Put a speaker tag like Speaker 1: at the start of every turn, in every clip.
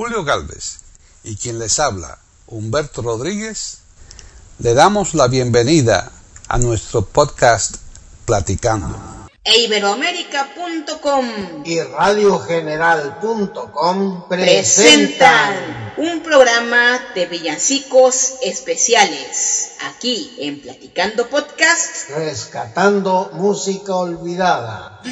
Speaker 1: Julio Galvez y quien les habla, Humberto Rodríguez, le damos la bienvenida a nuestro podcast Platicando.
Speaker 2: E Iberoamérica.com
Speaker 3: y radiogeneral.com
Speaker 2: presentan un programa de villancicos especiales aquí en Platicando Podcast,
Speaker 3: rescatando música olvidada.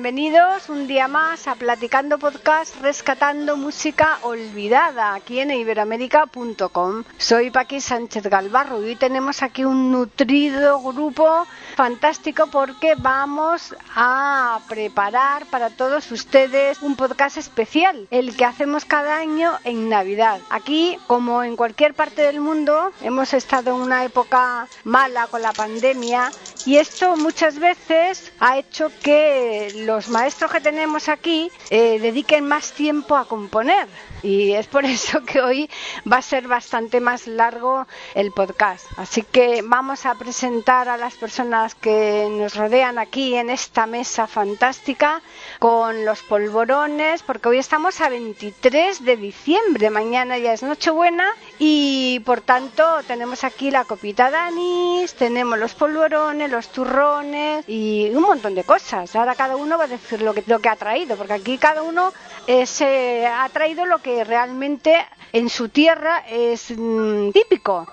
Speaker 4: Bienvenidos un día más a Platicando Podcast Rescatando Música Olvidada aquí en iberoamérica.com. Soy Paqui Sánchez Galvarro y hoy tenemos aquí un nutrido grupo fantástico porque vamos a preparar para todos ustedes un podcast especial, el que hacemos cada año en Navidad. Aquí, como en cualquier parte del mundo, hemos estado en una época mala con la pandemia y esto muchas veces ha hecho que los maestros que tenemos aquí eh, dediquen más tiempo a componer y es por eso que hoy va a ser bastante más largo el podcast. Así que vamos a presentar a las personas que nos rodean aquí en esta mesa fantástica con los polvorones, porque hoy estamos a 23 de diciembre, mañana ya es Nochebuena y por tanto tenemos aquí la copita de tenemos los polvorones, los turrones y un montón de cosas. Ahora cada uno va a decir lo que, lo que ha traído, porque aquí cada uno eh, se ha traído lo que realmente en su tierra es mm, típico.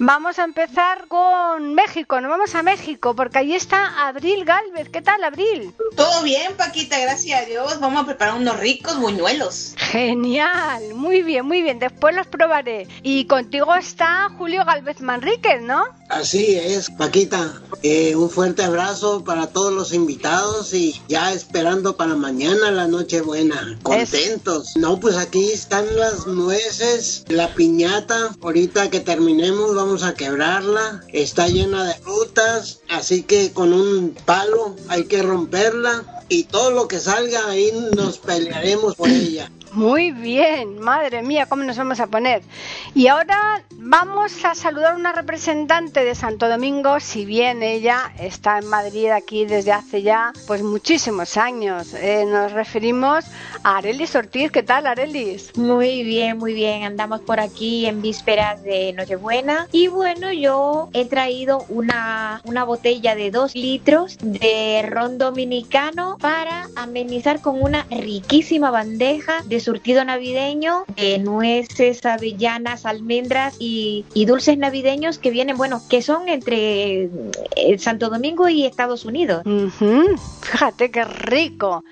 Speaker 4: Vamos a empezar con México, nos vamos a México, porque ahí está Abril Galvez. ¿Qué tal, Abril?
Speaker 2: Todo bien, Paquita, gracias a Dios. Vamos a preparar unos ricos buñuelos.
Speaker 4: Genial, muy bien, muy bien. Después los probaré. Y contigo está Julio Galvez Manríquez, ¿no?
Speaker 3: Así es, Paquita. Eh, un fuerte abrazo para todos los invitados y ya esperando para mañana la noche buena. Contentos. No, pues aquí están las nueces, la piñata. Ahorita que terminemos vamos a quebrarla. Está llena de frutas, así que con un palo hay que romperla y todo lo que salga ahí nos pelearemos por ella.
Speaker 4: Muy bien, madre mía, ¿cómo nos vamos a poner? Y ahora vamos a saludar a una representante de Santo Domingo, si bien ella está en Madrid aquí desde hace ya pues muchísimos años. Eh, nos referimos a Arelis Ortiz. ¿Qué tal, Arelis?
Speaker 5: Muy bien, muy bien. Andamos por aquí en vísperas de Nochebuena. Y bueno, yo he traído una, una botella de dos litros de ron dominicano para amenizar con una riquísima bandeja de surtido navideño de nueces, avellanas, almendras y, y, dulces navideños que vienen, bueno, que son entre eh, Santo Domingo y Estados Unidos.
Speaker 4: Fíjate qué rico.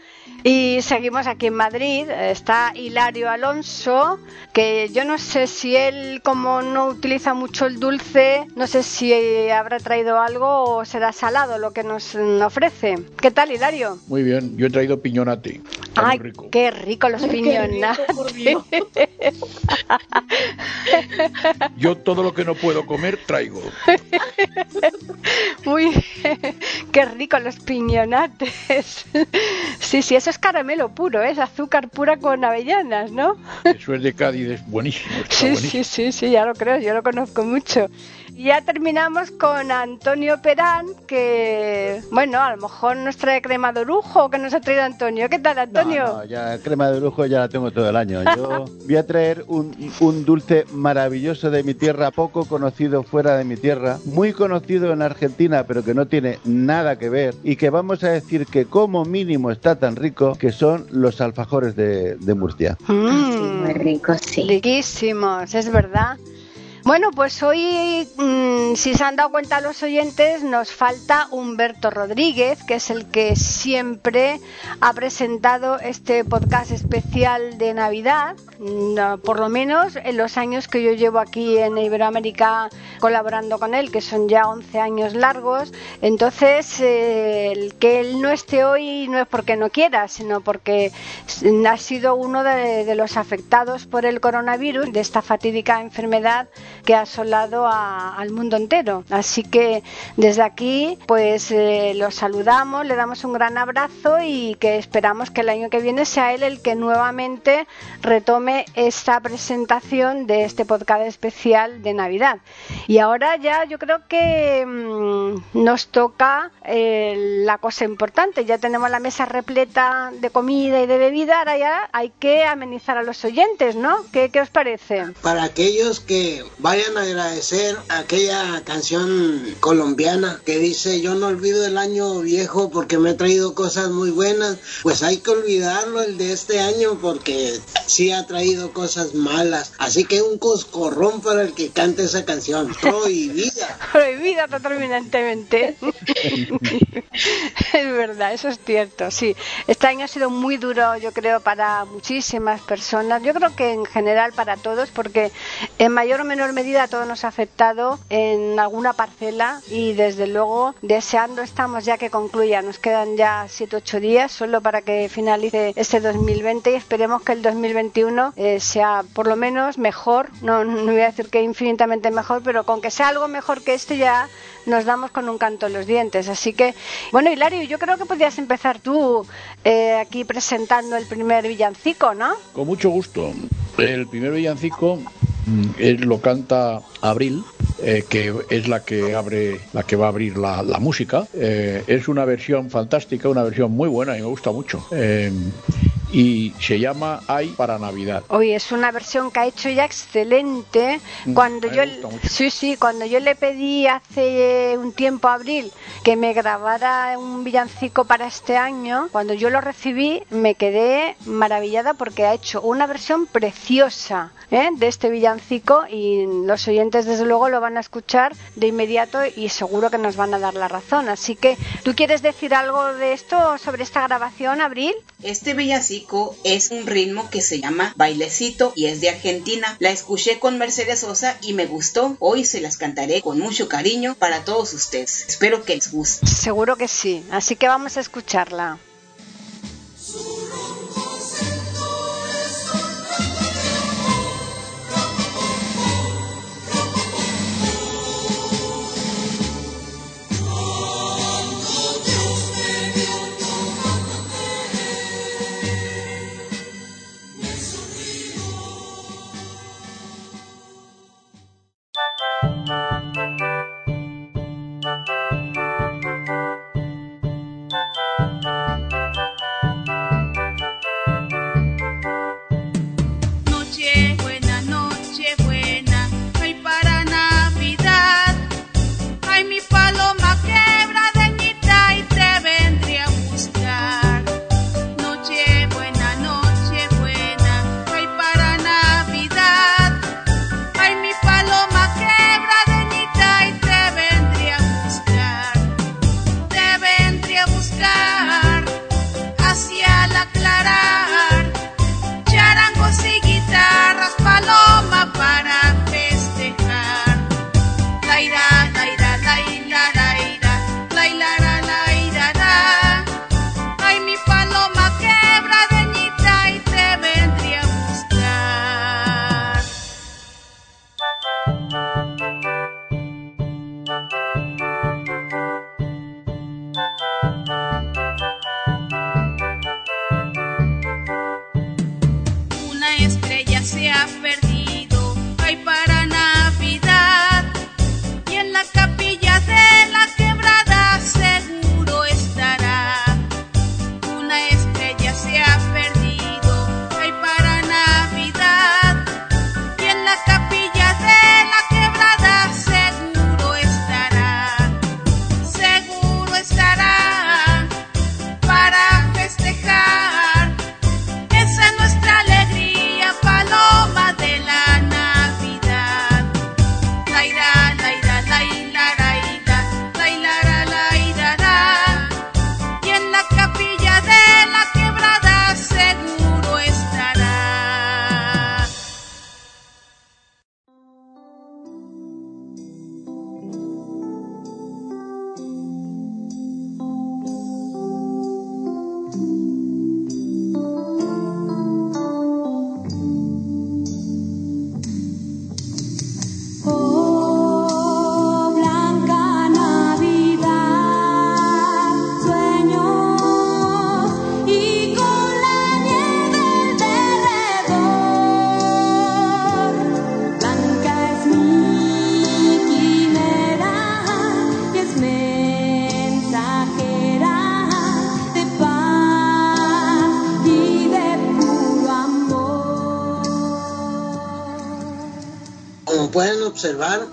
Speaker 4: Y seguimos aquí en Madrid, está Hilario Alonso, que yo no sé si él, como no utiliza mucho el dulce, no sé si habrá traído algo o será salado lo que nos ofrece. ¿Qué tal, Hilario?
Speaker 6: Muy bien, yo he traído piñonate.
Speaker 4: Está Ay, rico. qué rico los piñonates.
Speaker 6: yo todo lo que no puedo comer traigo.
Speaker 4: Muy bien, qué rico los piñonates. Sí, sí, eso es caramelo puro, es azúcar pura con avellanas, ¿no?
Speaker 6: Eso es de Cádiz, es buenísimo.
Speaker 4: Sí,
Speaker 6: buenísimo.
Speaker 4: sí, sí, sí, ya lo creo, yo lo conozco mucho. Y ya terminamos con Antonio Perán, que, bueno, a lo mejor nos trae crema de lujo que nos ha traído Antonio. ¿Qué tal, Antonio?
Speaker 7: No, no, ya crema de lujo ya la tengo todo el año. Yo voy a traer un, un dulce maravilloso de mi tierra, poco conocido fuera de mi tierra, muy conocido en Argentina, pero que no tiene nada que ver, y que vamos a decir que como mínimo está tan rico, que son los alfajores de, de Murcia.
Speaker 4: Mm,
Speaker 5: Muy rico, sí.
Speaker 4: Riquísimos, es verdad. Bueno, pues hoy, mm, si se han dado cuenta los oyentes, nos falta Humberto Rodríguez, que es el que siempre ha presentado este podcast especial de Navidad, mm, por lo menos en los años que yo llevo aquí en Iberoamérica colaborando con él, que son ya 11 años largos. Entonces, eh, el que él no esté hoy no es porque no quiera, sino porque ha sido uno de los afectados por el coronavirus, de esta fatídica enfermedad que ha asolado a, al mundo entero. Así que desde aquí, pues eh, lo saludamos, le damos un gran abrazo y que esperamos que el año que viene sea él el que nuevamente retome esta presentación de este podcast especial de Navidad. Y ahora ya yo creo que mmm, nos toca eh, la cosa importante. Ya tenemos la mesa repleta de comida y de bebida, ahora ya hay que amenizar a los oyentes, ¿no? ¿Qué, qué os parece?
Speaker 3: Para aquellos que vayan a agradecer aquella canción colombiana que dice yo no olvido el año viejo porque me ha traído cosas muy buenas, pues hay que olvidarlo el de este año porque sí ha traído cosas malas. Así que un coscorrón para el que cante esa canción, prohibida.
Speaker 4: prohibida totalmente. es verdad, eso es cierto, sí. Este año ha sido muy duro, yo creo, para muchísimas personas. Yo creo que en general para todos, porque en mayor o menor medida todo nos ha afectado en alguna parcela y desde luego deseando estamos ya que concluya. Nos quedan ya 7-8 días solo para que finalice este 2020 y esperemos que el 2021 eh, sea por lo menos mejor. No, no voy a decir que infinitamente mejor, pero con que sea algo mejor que este ya nos damos con un canto en los dientes. Así que, bueno, Hilario, yo creo que podrías empezar tú eh, aquí presentando el primer villancico, ¿no?
Speaker 6: Con mucho gusto. El primer villancico él lo canta Abril, eh, que es la que abre, la que va a abrir la, la música. Eh, es una versión fantástica, una versión muy buena y me gusta mucho. Eh, y se llama Ay para Navidad.
Speaker 4: Oye, es una versión que ha hecho ya excelente. Cuando yo, sí, sí, cuando yo le pedí hace un tiempo a Abril que me grabara un villancico para este año, cuando yo lo recibí me quedé maravillada porque ha hecho una versión preciosa ¿eh? de este villancico y los oyentes desde luego lo van a escuchar de inmediato y seguro que nos van a dar la razón. Así que, ¿tú quieres decir algo de esto sobre esta grabación, Abril?
Speaker 2: Este villancico es un ritmo que se llama bailecito y es de Argentina. La escuché con Mercedes Sosa y me gustó. Hoy se las cantaré con mucho cariño para todos ustedes. Espero que les guste.
Speaker 4: Seguro que sí. Así que vamos a escucharla.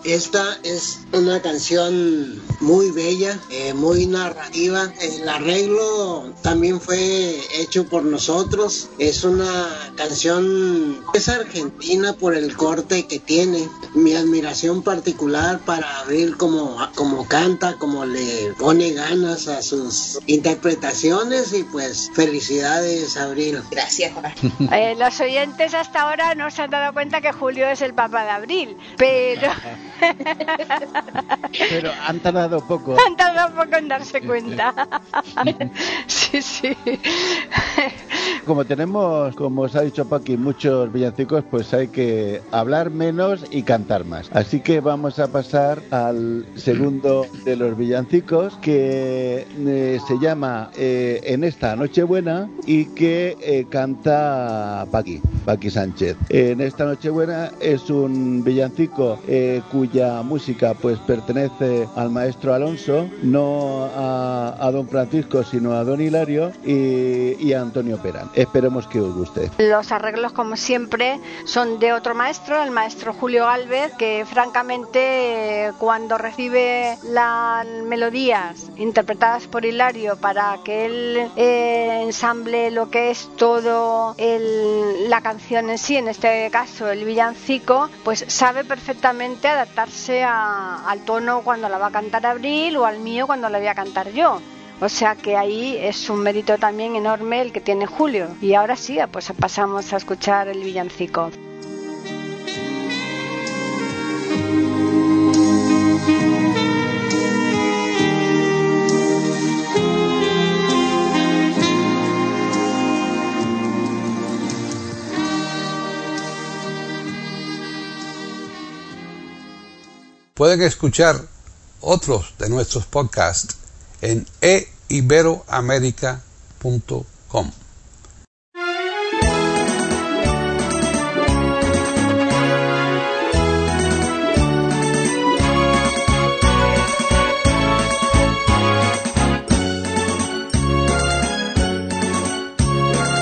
Speaker 3: Esta es una canción muy bella, eh, muy narrativa. El arreglo también fue hecho por nosotros. Es una canción, es argentina por el corte que tiene. Mi admiración particular para Abril como, como canta, como le pone ganas a sus interpretaciones y pues felicidades Abril.
Speaker 2: Gracias, Juan.
Speaker 4: Eh, los oyentes hasta ahora no se han dado cuenta que Julio es el papá de Abril, pero
Speaker 7: Pero han tardado poco.
Speaker 4: han tardado poco en darse cuenta. sí, sí.
Speaker 7: Como tenemos, como os ha dicho Paqui, muchos villancicos, pues hay que hablar menos y cantar más. Así que vamos a pasar al segundo de los villancicos, que eh, se llama eh, En esta Nochebuena y que eh, canta Paqui, Paqui Sánchez. En esta Nochebuena es un villancico cuya música pues pertenece al maestro Alonso, no a, don Francisco, sino a don Hilario y, a Antonio Perán. Esperemos que os guste.
Speaker 4: Los arreglos, como siempre, son de otro maestro, el maestro Julio Galvez, que francamente cuando recibe las interpretadas por Hilario para que él eh, ensamble lo que es todo el- la canción en sí, en este caso el villancico, pues sabe perfectamente adaptarse a- al tono cuando la va a cantar Abril o al mío cuando la voy a cantar yo. O sea que ahí es un mérito también enorme el que tiene Julio. Y ahora sí, pues pasamos a escuchar el villancico.
Speaker 1: Pueden escuchar otros de nuestros podcasts en eiberoamerica.com.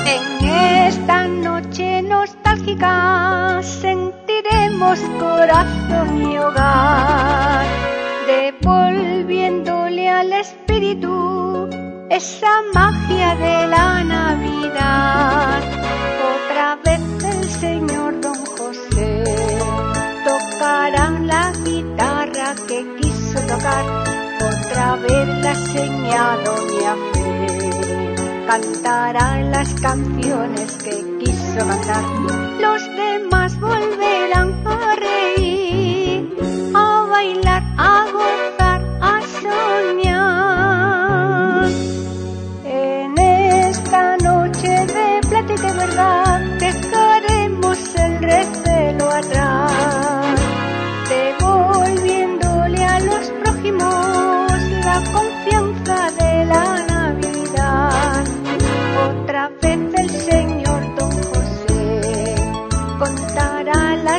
Speaker 4: En esta noche nostálgica sentiremos corazón y hogar, devolviéndole al espíritu esa magia de la Navidad. Otra vez el señor Don José tocará la guitarra que quiso tocar, otra vez la señal Doña Fe cantará las canciones que quiso cantar. Los demás volverán a reír, a bailar, a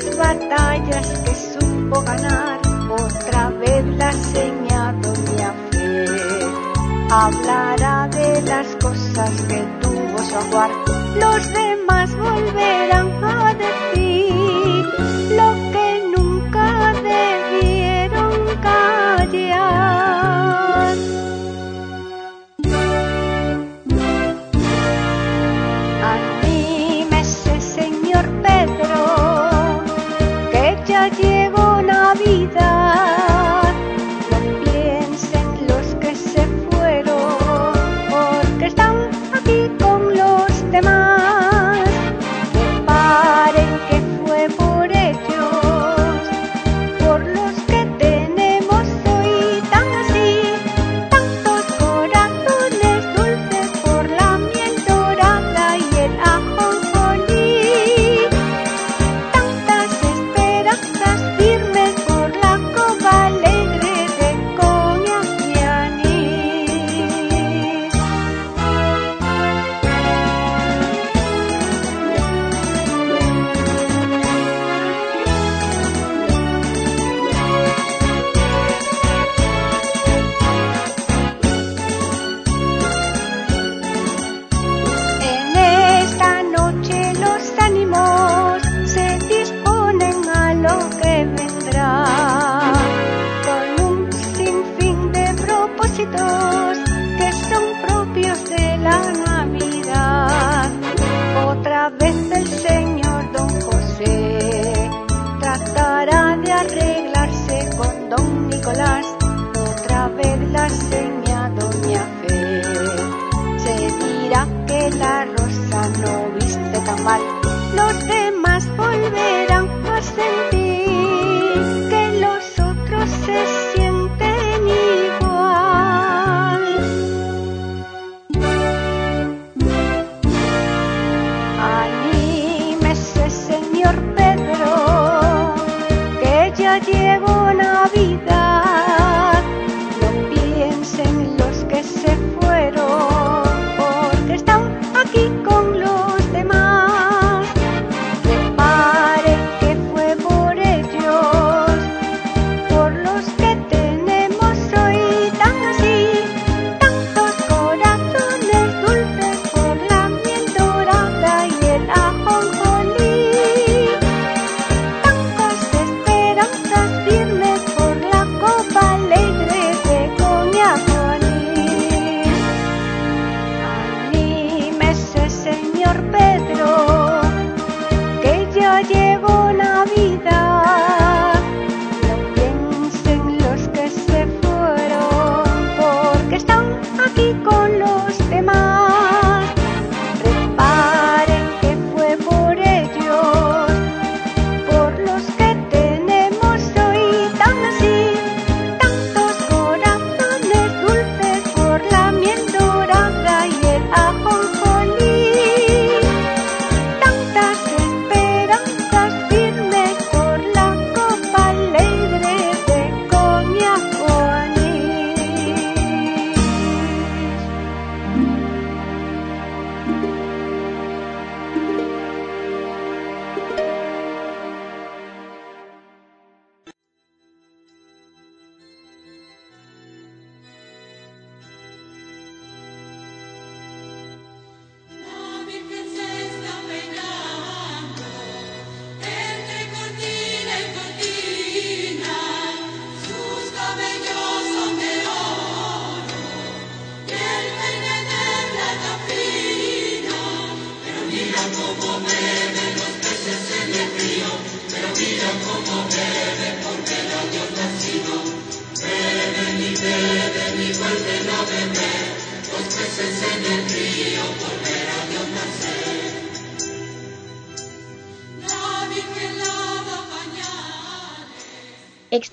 Speaker 4: las batallas que supo ganar. Otra vez la señal Doña Fe hablará de las cosas que tuvo su ajuar. Los demás volverán a decir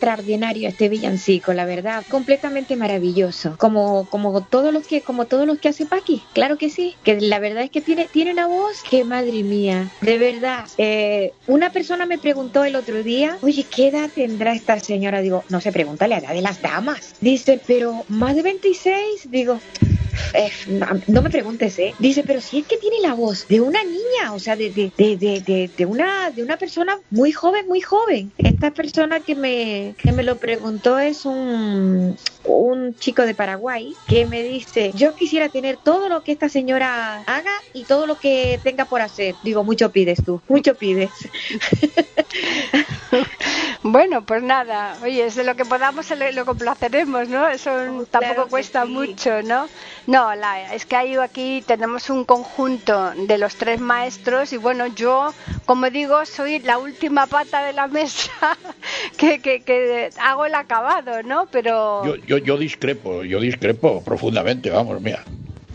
Speaker 5: Extraordinario este villancico, la verdad, completamente maravilloso, como como todos los que como todos los que hace Paqui, claro que sí, que la verdad es que tiene tiene una voz que madre mía, de verdad. Eh, una persona me preguntó el otro día, oye, ¿qué edad tendrá esta señora? Digo, no se pregunta la edad de las damas. Dice, pero más de 26, digo. Eh, no, me preguntes, ¿eh? Dice, pero si es que tiene la voz de una niña, o sea, de, de, de, de, una, de una persona muy joven, muy joven. Esta persona que me, que me lo preguntó es un, un chico de Paraguay que me dice, yo quisiera tener todo lo que esta señora haga y todo lo que tenga por hacer. Digo, mucho pides tú, mucho pides.
Speaker 4: Bueno, pues nada, oye, es de lo que podamos lo complaceremos, ¿no? Eso tampoco
Speaker 5: que
Speaker 4: cuesta
Speaker 5: sí.
Speaker 4: mucho, ¿no? No, la, es que hay aquí tenemos un conjunto de los tres maestros y bueno, yo, como digo, soy la última pata de la mesa que, que, que hago el acabado, ¿no? Pero
Speaker 6: Yo, yo, yo discrepo, yo discrepo profundamente, vamos, mira.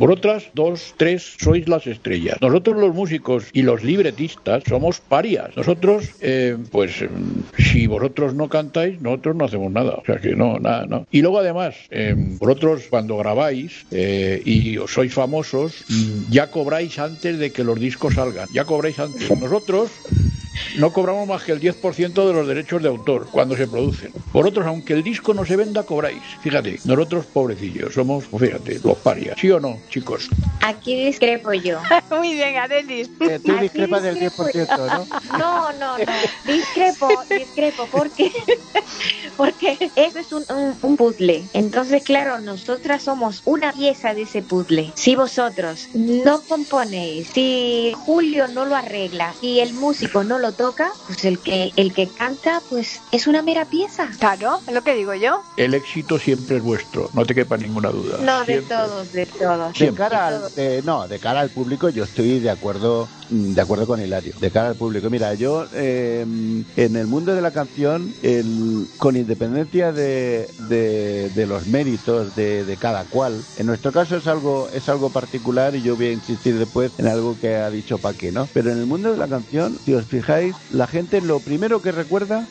Speaker 6: Vosotras, dos, tres, sois las estrellas. Nosotros los músicos y los libretistas somos parias. Nosotros, eh, pues, mm, si vosotros no cantáis, nosotros no hacemos nada. O sea que no, nada, no. Y luego además, eh, vosotros cuando grabáis eh, y sois famosos, ya cobráis antes de que los discos salgan. Ya cobráis antes. Nosotros no cobramos más que el 10% de los derechos de autor cuando se producen. Vosotros, aunque el disco no se venda, cobráis. Fíjate, nosotros, pobrecillos, somos, fíjate, los parias. ¿Sí o no, chicos?
Speaker 5: Aquí discrepo yo.
Speaker 4: muy bien, Adelis.
Speaker 7: Eh, tú
Speaker 5: Aquí
Speaker 7: discrepas del
Speaker 5: discrepo
Speaker 7: 10%, ¿no?
Speaker 5: No, no, no. Discrepo, discrepo, porque porque eso es un, un, un puzzle. Entonces, claro, nosotras somos una pieza de ese puzzle. Si vosotros no componéis, si Julio no lo arregla y el músico no lo toca, pues el que el que canta, pues es una mera pieza.
Speaker 4: Claro, es lo que digo yo.
Speaker 6: El éxito siempre es vuestro, no te quepa ninguna duda.
Speaker 5: No, de
Speaker 6: Siempre.
Speaker 5: todos, de todos.
Speaker 7: De cara al, de- no, de cara al público yo estoy de acuerdo de acuerdo con Hilario. De cara al público, mira, yo eh, en el mundo de la canción, el, con independencia de, de, de los méritos de, de cada cual, en nuestro caso es algo es algo particular y yo voy a insistir después en algo que ha dicho Paque, ¿no? Pero en el mundo de la canción, si os fijáis, la gente lo primero que recuerda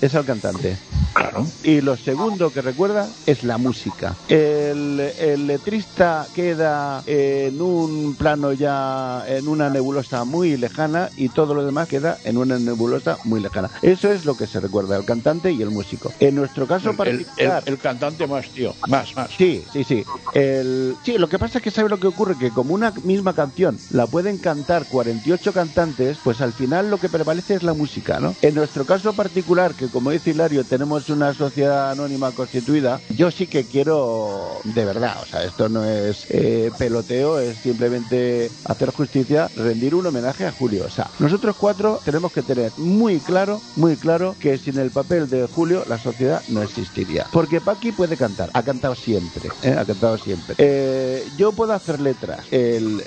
Speaker 7: es al cantante.
Speaker 6: Claro.
Speaker 7: Y lo segundo que recuerda es la música. El, el letrista queda en un plano ya, en una nebulosa muy lejana y todo lo demás queda en una nebulosa muy lejana. Eso es lo que se recuerda, el cantante y el músico. En nuestro caso
Speaker 6: El,
Speaker 7: particular...
Speaker 6: el cantante más, tío. Más, más.
Speaker 7: Sí, sí, sí. El... Sí, lo que pasa es que sabe lo que ocurre, que como una misma canción la pueden cantar 48 cantantes, pues al final lo que prevalece es la música, ¿no? En nuestro caso particular, que como dice Hilario, tenemos una sociedad anónima constituida, yo sí que quiero, de verdad, o sea, esto no es eh, peloteo, es simplemente hacer justicia, rendir un homenaje a Julio. O sea, nosotros cuatro tenemos que tener muy claro, muy claro, que sin el papel de Julio la sociedad no existiría. Porque Paqui puede cantar, ha cantado siempre, ¿eh? ha cantado siempre. Eh, yo puedo hacer letras, el,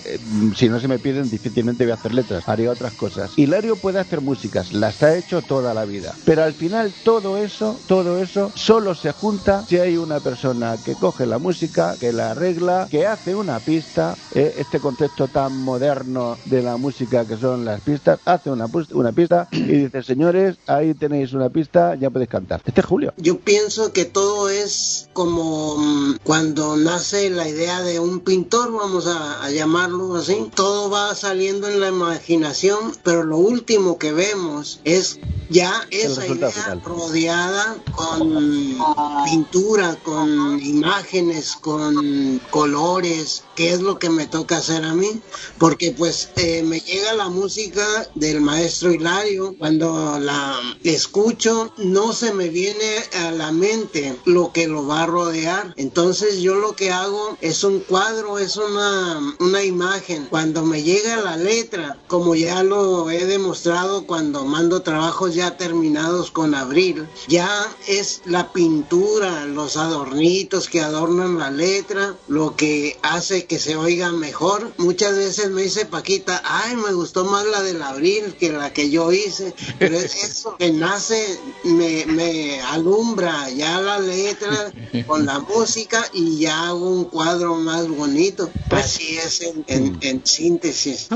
Speaker 7: si no se me piden difícilmente voy a hacer letras, haría otras cosas. Hilario puede hacer músicas, las ha hecho toda la vida. Pero al final todo eso, todo eso solo se junta si hay una persona que coge la música, que la arregla, que hace una pista, ¿eh? este concepto tan moderno de la música que son las pistas, hace una, una pista y dice, señores, ahí tenéis una pista, ya podéis cantar. Este es Julio.
Speaker 3: Yo pienso que todo es como mm, cuando nace la idea de un pintor, vamos a, a llamarlo así. Todo va saliendo en la imaginación, pero lo último que vemos es ya esa idea
Speaker 7: final.
Speaker 3: rodeada con pintura, con imágenes, con colores, que es lo que me toca hacer a mí, porque pues eh, me llega la música del maestro Hilario, cuando la escucho no se me viene a la mente lo que lo va a rodear, entonces yo lo que hago es un cuadro, es una, una imagen, cuando me llega la letra, como ya lo he demostrado cuando mando trabajos ya terminados con Abril, ya es la pintura, los adornitos que adornan la letra, lo que hace que se oiga mejor. Muchas veces me dice Paquita, ay, me gustó más la del Abril que la que yo hice, pero es eso que nace, me, me alumbra ya la letra con la música y ya hago un cuadro más bonito. Así es en, en- en síntesis.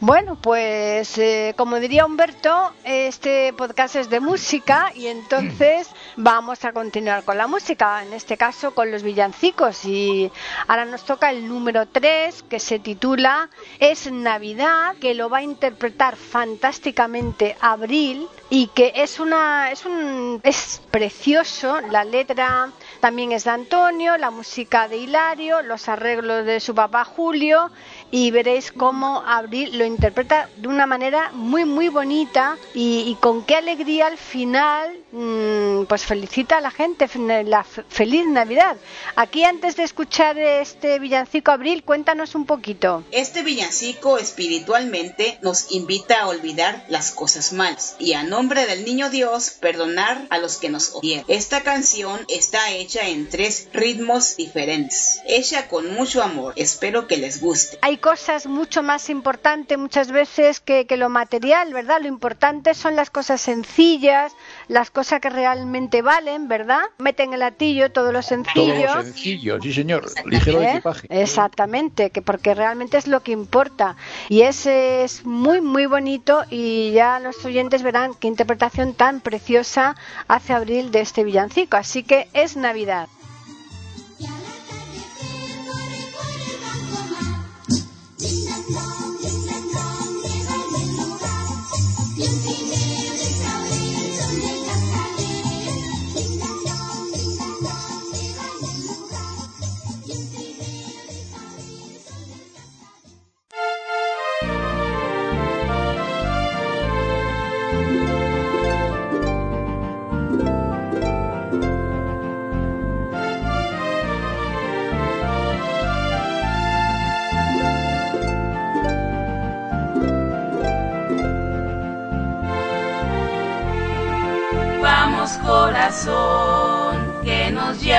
Speaker 4: Bueno, pues eh, como diría Humberto, este podcast es de música y entonces vamos a continuar con la música, en este caso con los villancicos. Y ahora nos toca el número 3 que se titula Es Navidad, que lo va a interpretar fantásticamente Abril y que es una es un es precioso, la letra también es de Antonio, la música de Hilario, los arreglos de su papá Julio y veréis cómo Abril lo interpreta de una manera muy muy bonita y, y con qué alegría al final mm, pues felicita a la gente la feliz Navidad. Aquí antes de escuchar este villancico Abril, cuéntanos un poquito.
Speaker 2: Este villancico espiritualmente nos invita a olvidar las cosas malas y a nombre del niño Dios perdonar a los que nos odian. Esta canción está hecha en tres ritmos diferentes, hecha con mucho amor. Espero que les guste.
Speaker 4: Hay cosas mucho más importantes muchas veces que, que lo material, ¿verdad? Lo importante son las cosas sencillas, las cosas que realmente valen, ¿verdad? Meten el latillo todo lo
Speaker 6: Todo
Speaker 4: sencillo.
Speaker 6: lo sencillo, sí señor. Ligero
Speaker 4: ¿Eh?
Speaker 6: equipaje.
Speaker 4: Exactamente, que porque realmente es lo que importa. Y ese es muy, muy bonito y ya los oyentes verán qué interpretación tan preciosa hace Abril de este villancico. Así que es Navidad.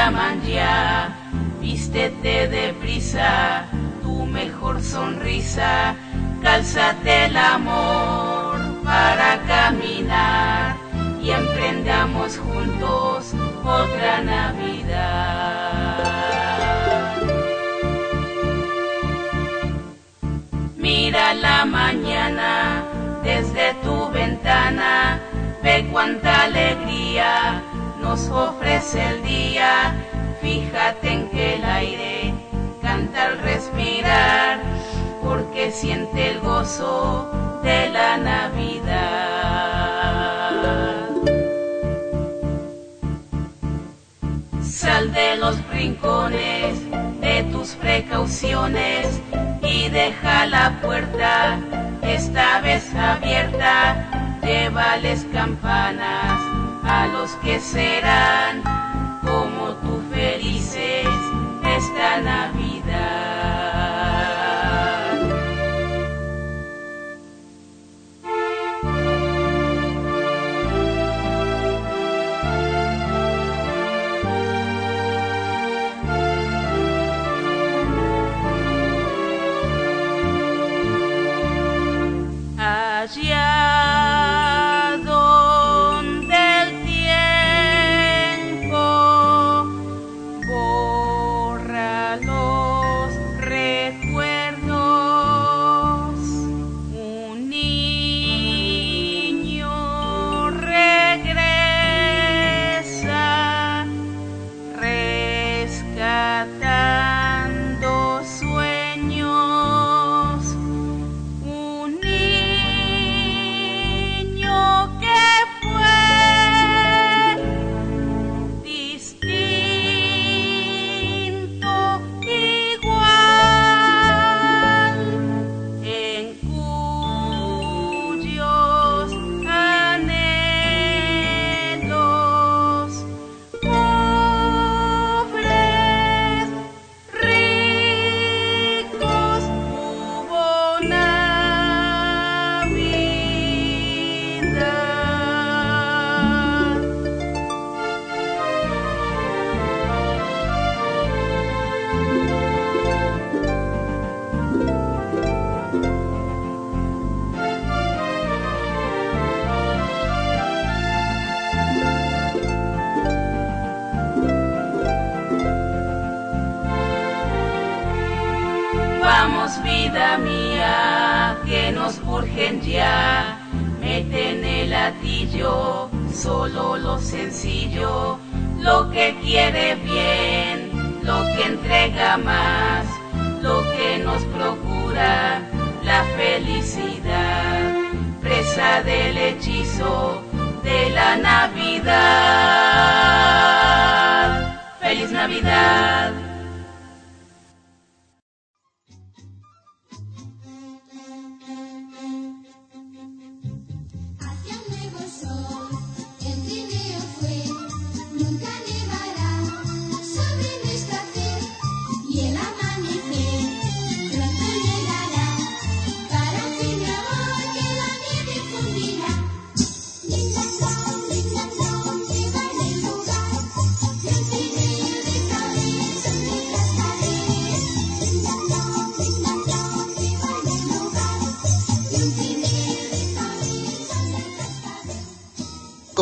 Speaker 8: Llaman ya. Vístete deprisa, tu mejor sonrisa. Cálzate el amor para caminar y emprendamos juntos otra Navidad. Mira la mañana desde tu ventana, ve cuánta alegría nos ofrece el día. Fíjate en que el aire canta al respirar, porque siente el gozo de la Navidad. Sal de los rincones de tus precauciones y deja la puerta esta vez abierta. Llévales campanas los que serán como tú felices esta Navidad.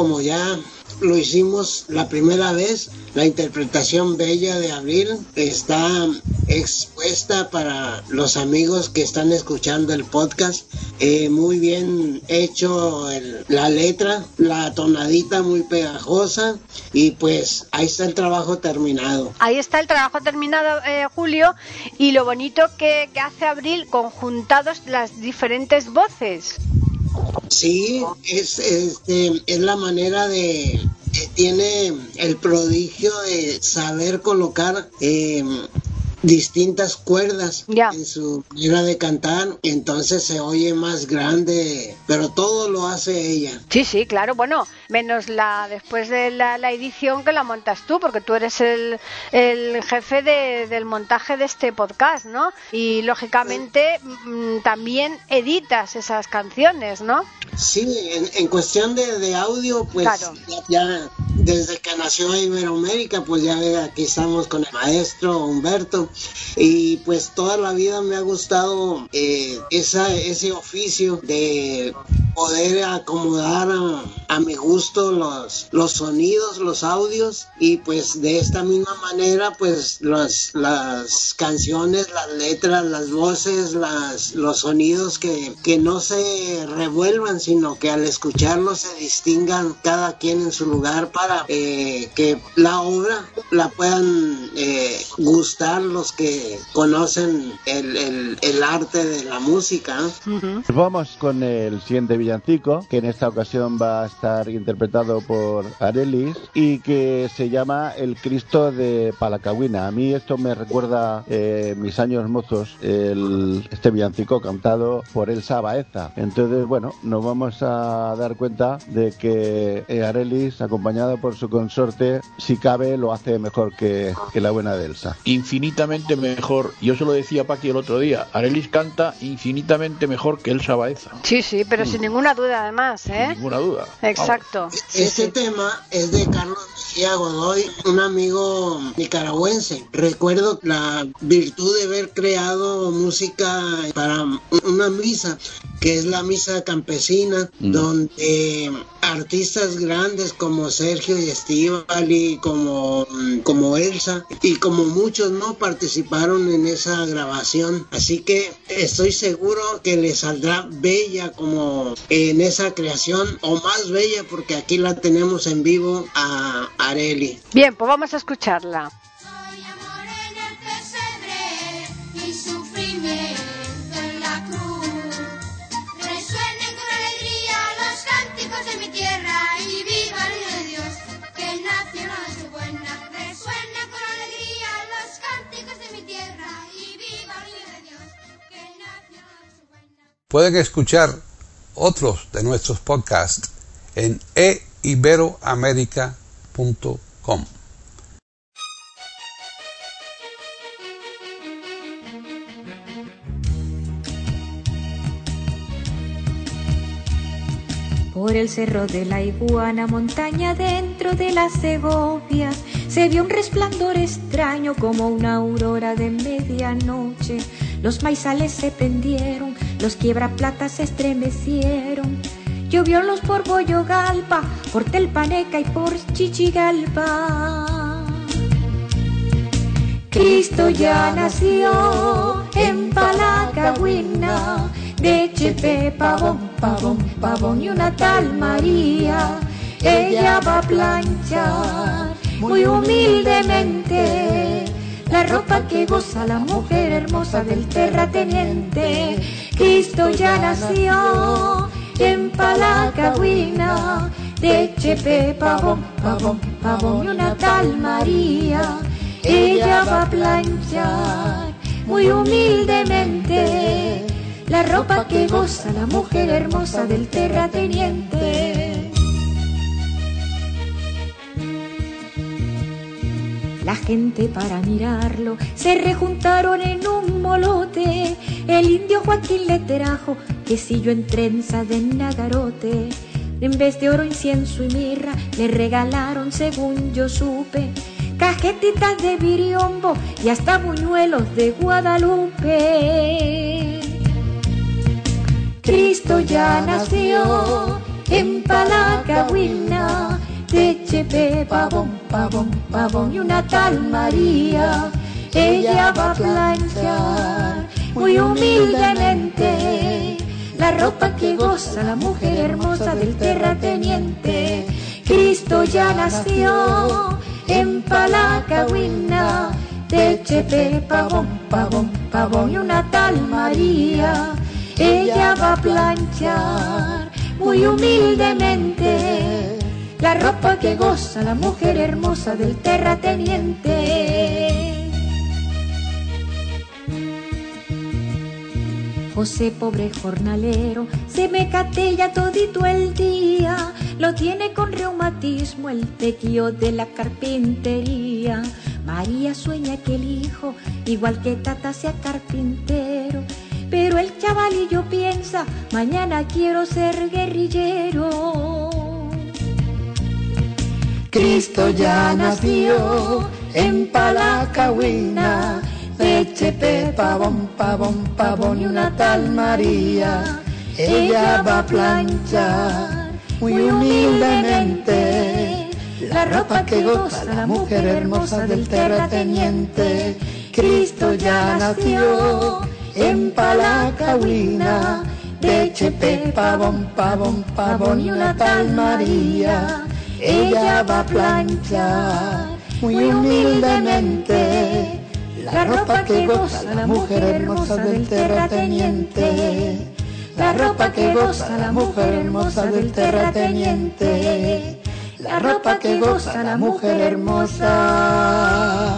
Speaker 3: Como ya lo hicimos la primera vez, la interpretación bella de Abril está expuesta para los amigos que están escuchando el podcast. Eh, muy bien hecho la letra, la tonadita muy pegajosa y pues ahí está el trabajo terminado.
Speaker 4: Ahí está el trabajo terminado, eh, Julio, y lo bonito que, que hace Abril conjuntados las diferentes voces.
Speaker 3: Sí, es, este, es la manera de... tiene el prodigio de saber colocar eh, distintas cuerdas en su manera de cantar, entonces se oye más grande, pero todo lo hace ella.
Speaker 4: Sí, sí, claro. Bueno, menos la después de la, la edición que la montas tú, porque tú eres el, el jefe de- del montaje de este podcast, ¿no? Y lógicamente mm, también editas esas canciones, ¿no?
Speaker 3: Sí, en, en cuestión de, de audio, pues
Speaker 4: Claro.
Speaker 3: ya, ya desde que nació Iberoamérica, pues ya aquí estamos con el maestro Humberto y pues toda la vida me ha gustado eh, esa, ese oficio de poder acomodar a, a mi gusto los, los sonidos, los audios. Y pues de esta misma manera pues las, las canciones, las letras, las voces, las, los sonidos que, que no se revuelvan sino que al escucharlos se distingan cada quien en su lugar para eh, que la obra la puedan eh, gustar los que conocen el, el, el arte de la música.
Speaker 7: Pues Vamos con el siguiente villancico, que en esta ocasión va a estar interpretado por Arelis y que se llama El Cristo de Palacahuina. A mí esto me recuerda eh, mis años mozos, el, este villancico cantado por Elsa Baeza. Entonces, bueno, nos vamos a dar cuenta de que eh, Arelis, acompañada por su consorte, si cabe, lo hace mejor que, que la buena de Elsa.
Speaker 6: Infinitamente mejor. Yo se lo decía a Paqui el otro día. Arelis canta infinitamente mejor que Elsa Baeza.
Speaker 4: Sí, sí, pero sin ninguna duda además,
Speaker 6: Sin
Speaker 4: ¿eh?
Speaker 6: ninguna duda.
Speaker 4: Exacto. Sí,
Speaker 3: Este
Speaker 4: sí.
Speaker 3: tema es de Carlos Mejía Godoy, un amigo nicaragüense. Recuerdo la virtud de haber creado música para una misa, que es la misa campesina, donde artistas grandes como Sergio y Estivali, como, como Elsa y como muchos no participaron en esa grabación. Así que estoy seguro que le saldrá bella como en esa creación o más bella porque aquí la tenemos en vivo a Areli.
Speaker 4: Bien, pues vamos a escucharla.
Speaker 1: Pueden escuchar otros de nuestros podcasts en eiberoamerica.com.
Speaker 9: Por el cerro de la iguana, montaña dentro de las Segovias, se vio un resplandor extraño como una aurora de medianoche. Los maizales se pendieron, los quiebraplatas se estremecieron. Llovió los por Boyogalpa, por Telpaneca y por Chichigalpa. Cristo ya nació en Palacagüina, de Chepe, pavón, pavón, pavón y una tal María. Ella va a planchar muy humildemente la ropa que goza la mujer hermosa del terrateniente. Cristo ya nació en Palacagüina, de Chepe, pavón, pavón, pavón y una tal María. Ella va a planchar muy humildemente la ropa que goza la mujer hermosa del terrateniente. La gente para mirarlo se rejuntaron en un molote. El indio Joaquín le trajo quesillo en trenza de nagarote. En vez de oro, incienso y mirra, le regalaron, según yo supe, cajetitas de viriombo y hasta buñuelos de Guadalupe. Cristo ya nació en Palacagüina, de Chepe, pavón, pavón, pavón y una tal María. Ella va a planchar muy humildemente la ropa que goza la mujer hermosa del terrateniente. Cristo ya nació en Palacagüina, de Chepe, pavón, pavón, pavón y una tal María. Ella va a planchar muy humildemente la ropa que goza la mujer hermosa del terrateniente. José, pobre jornalero, se me catella todito el día. Lo tiene con reumatismo el tequio de la carpintería. María sueña que el hijo, igual que Tata, sea carpintero. Pero el chavalillo piensa, mañana quiero ser guerrillero. Cristo ya nació en Palacagüina, de Chepe, pavón, pavón, pavón y una tal María. ella va a planchar muy humildemente la ropa que goza la mujer hermosa del terrateniente. Cristo ya nació en Palacahuina, de Chepe, pavón, pavón, pavón y una tal María. Ella va a planchar muy humildemente la ropa que goza la mujer hermosa del terrateniente. La ropa que goza la mujer hermosa del terrateniente. La ropa que goza la mujer hermosa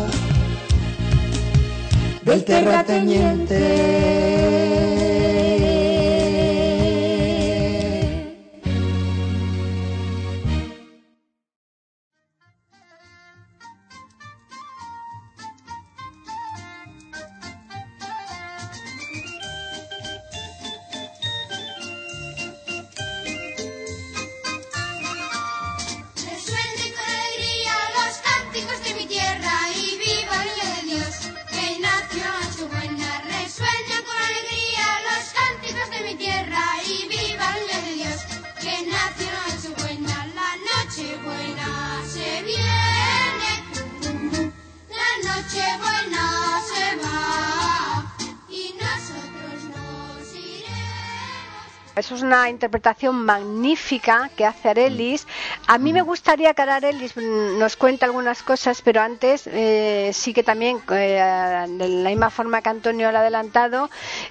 Speaker 9: del terrateniente.
Speaker 4: Eso es una interpretación magnífica que hace Arelis. A mí me gustaría que Arelis nos cuente algunas cosas, pero antes eh, sí que también, eh, de la misma forma que Antonio lo ha adelantado,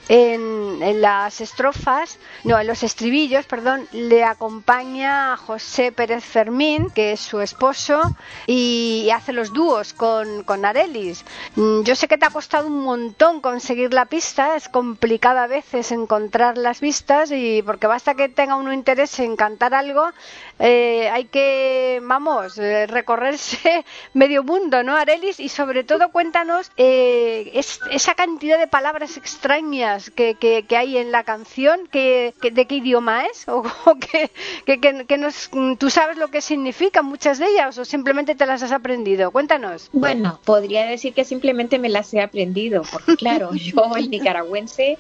Speaker 4: en, en las estrofas, no, en los estribillos, perdón, le acompaña José Pérez Fermín, que es su esposo, y, hace los dúos con, con Arelis. Mm, Yo sé que te ha costado un montón conseguir la pista, es complicado a veces encontrar las vistas y porque basta que tenga uno interés en cantar algo, eh, hay que, vamos, eh, recorrerse medio mundo, ¿no, Arelis? Y sobre todo cuéntanos eh, es- esa cantidad de palabras extrañas que, que- que hay en la canción, que, que- ¿de qué idioma es? ¿O, o que, que- que- que nos, tú sabes lo que significan muchas de ellas o simplemente te las has aprendido? Cuéntanos.
Speaker 5: Bueno, podría decir que simplemente me las he aprendido, porque claro, yo el nicaragüense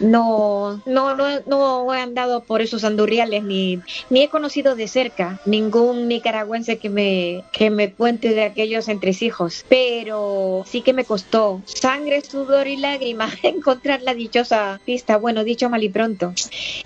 Speaker 5: no, no, no, no he andado por esos andurriales ni, ni he conocido de cerca ningún nicaragüense que me, que me cuente de aquellos entresijos, pero sí que me costó sangre, sudor y lágrimas encontrar la dichosa pista, bueno, dicho mal y pronto.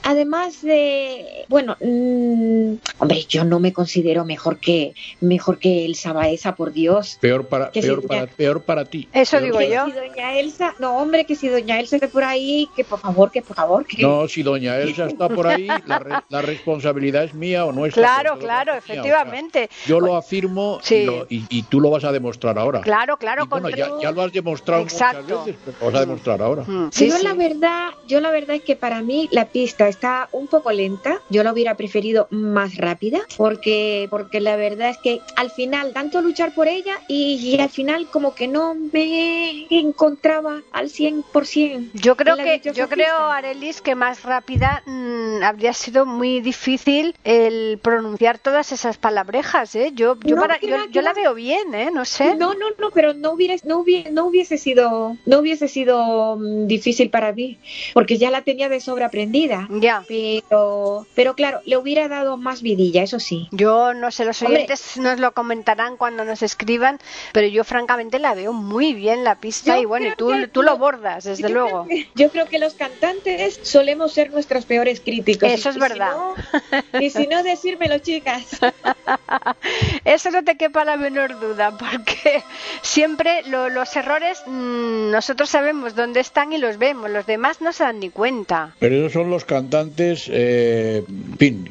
Speaker 5: Además de, bueno, mm, hombre, yo no me considero mejor que, mejor que Elsa Baeza, por Dios.
Speaker 6: Peor para,
Speaker 5: Que
Speaker 6: peor
Speaker 5: ya.
Speaker 6: para, peor para ti.
Speaker 4: Eso
Speaker 6: Peor
Speaker 4: digo yo.
Speaker 5: Si doña Elsa, no hombre, que si doña Elsa esté por ahí, que por favor, que por favor, que
Speaker 6: No, si doña Elsa está por ahí, la, re- la responsabilidad es mía o nuestra.
Speaker 4: Claro, claro,
Speaker 6: mía, o sea,
Speaker 4: efectivamente.
Speaker 6: yo lo afirmo
Speaker 4: Sí.
Speaker 6: y, lo- y- y tú lo vas a demostrar ahora.
Speaker 4: Claro, claro,
Speaker 6: Y bueno, ya, ya lo has demostrado
Speaker 4: Exacto.
Speaker 6: muchas veces, pero lo vas a demostrar ahora.
Speaker 4: Mm, sí,
Speaker 5: yo
Speaker 4: sí.
Speaker 5: la verdad, yo la verdad es que para mí la pista está un poco lenta. Yo la hubiera preferido más rápida, porque porque la verdad es que al final tanto luchar por ella y, y al final como que no me encontraba al 100%.
Speaker 4: Yo creo que yo creo. Arelis que más rápida mm, habría sido muy difícil el pronunciar todas esas palabrejas, ¿eh? Yo yo,
Speaker 5: No,
Speaker 4: para- yo, la veo bien, ¿eh? No sé.
Speaker 5: No, no, no, pero no hubiera, no hubiese, no hubiese sido, no hubiese sido mm, difícil para mí, porque ya la tenía de sobra aprendida.
Speaker 4: Ya.
Speaker 5: Pero, pero claro, le hubiera dado más vidilla, eso sí.
Speaker 4: Yo no sé, los
Speaker 5: Hombre.
Speaker 4: oyentes nos lo comentarán cuando nos escriban, pero yo francamente la veo muy bien la pista
Speaker 5: Yo
Speaker 4: y bueno, y tú,
Speaker 5: que-
Speaker 4: tú lo bordas, desde luego.
Speaker 5: que- Yo creo que los cantantes solemos ser nuestros peores críticos.
Speaker 4: Eso es
Speaker 5: Y si
Speaker 4: verdad.
Speaker 5: no- y si no, decírmelo, chicas.
Speaker 4: Eso no te quepa la menor duda, porque siempre lo- los errores mm, nosotros sabemos dónde están y los vemos, los demás no se dan ni cuenta.
Speaker 6: Pero esos son los cantantes, eh, fin,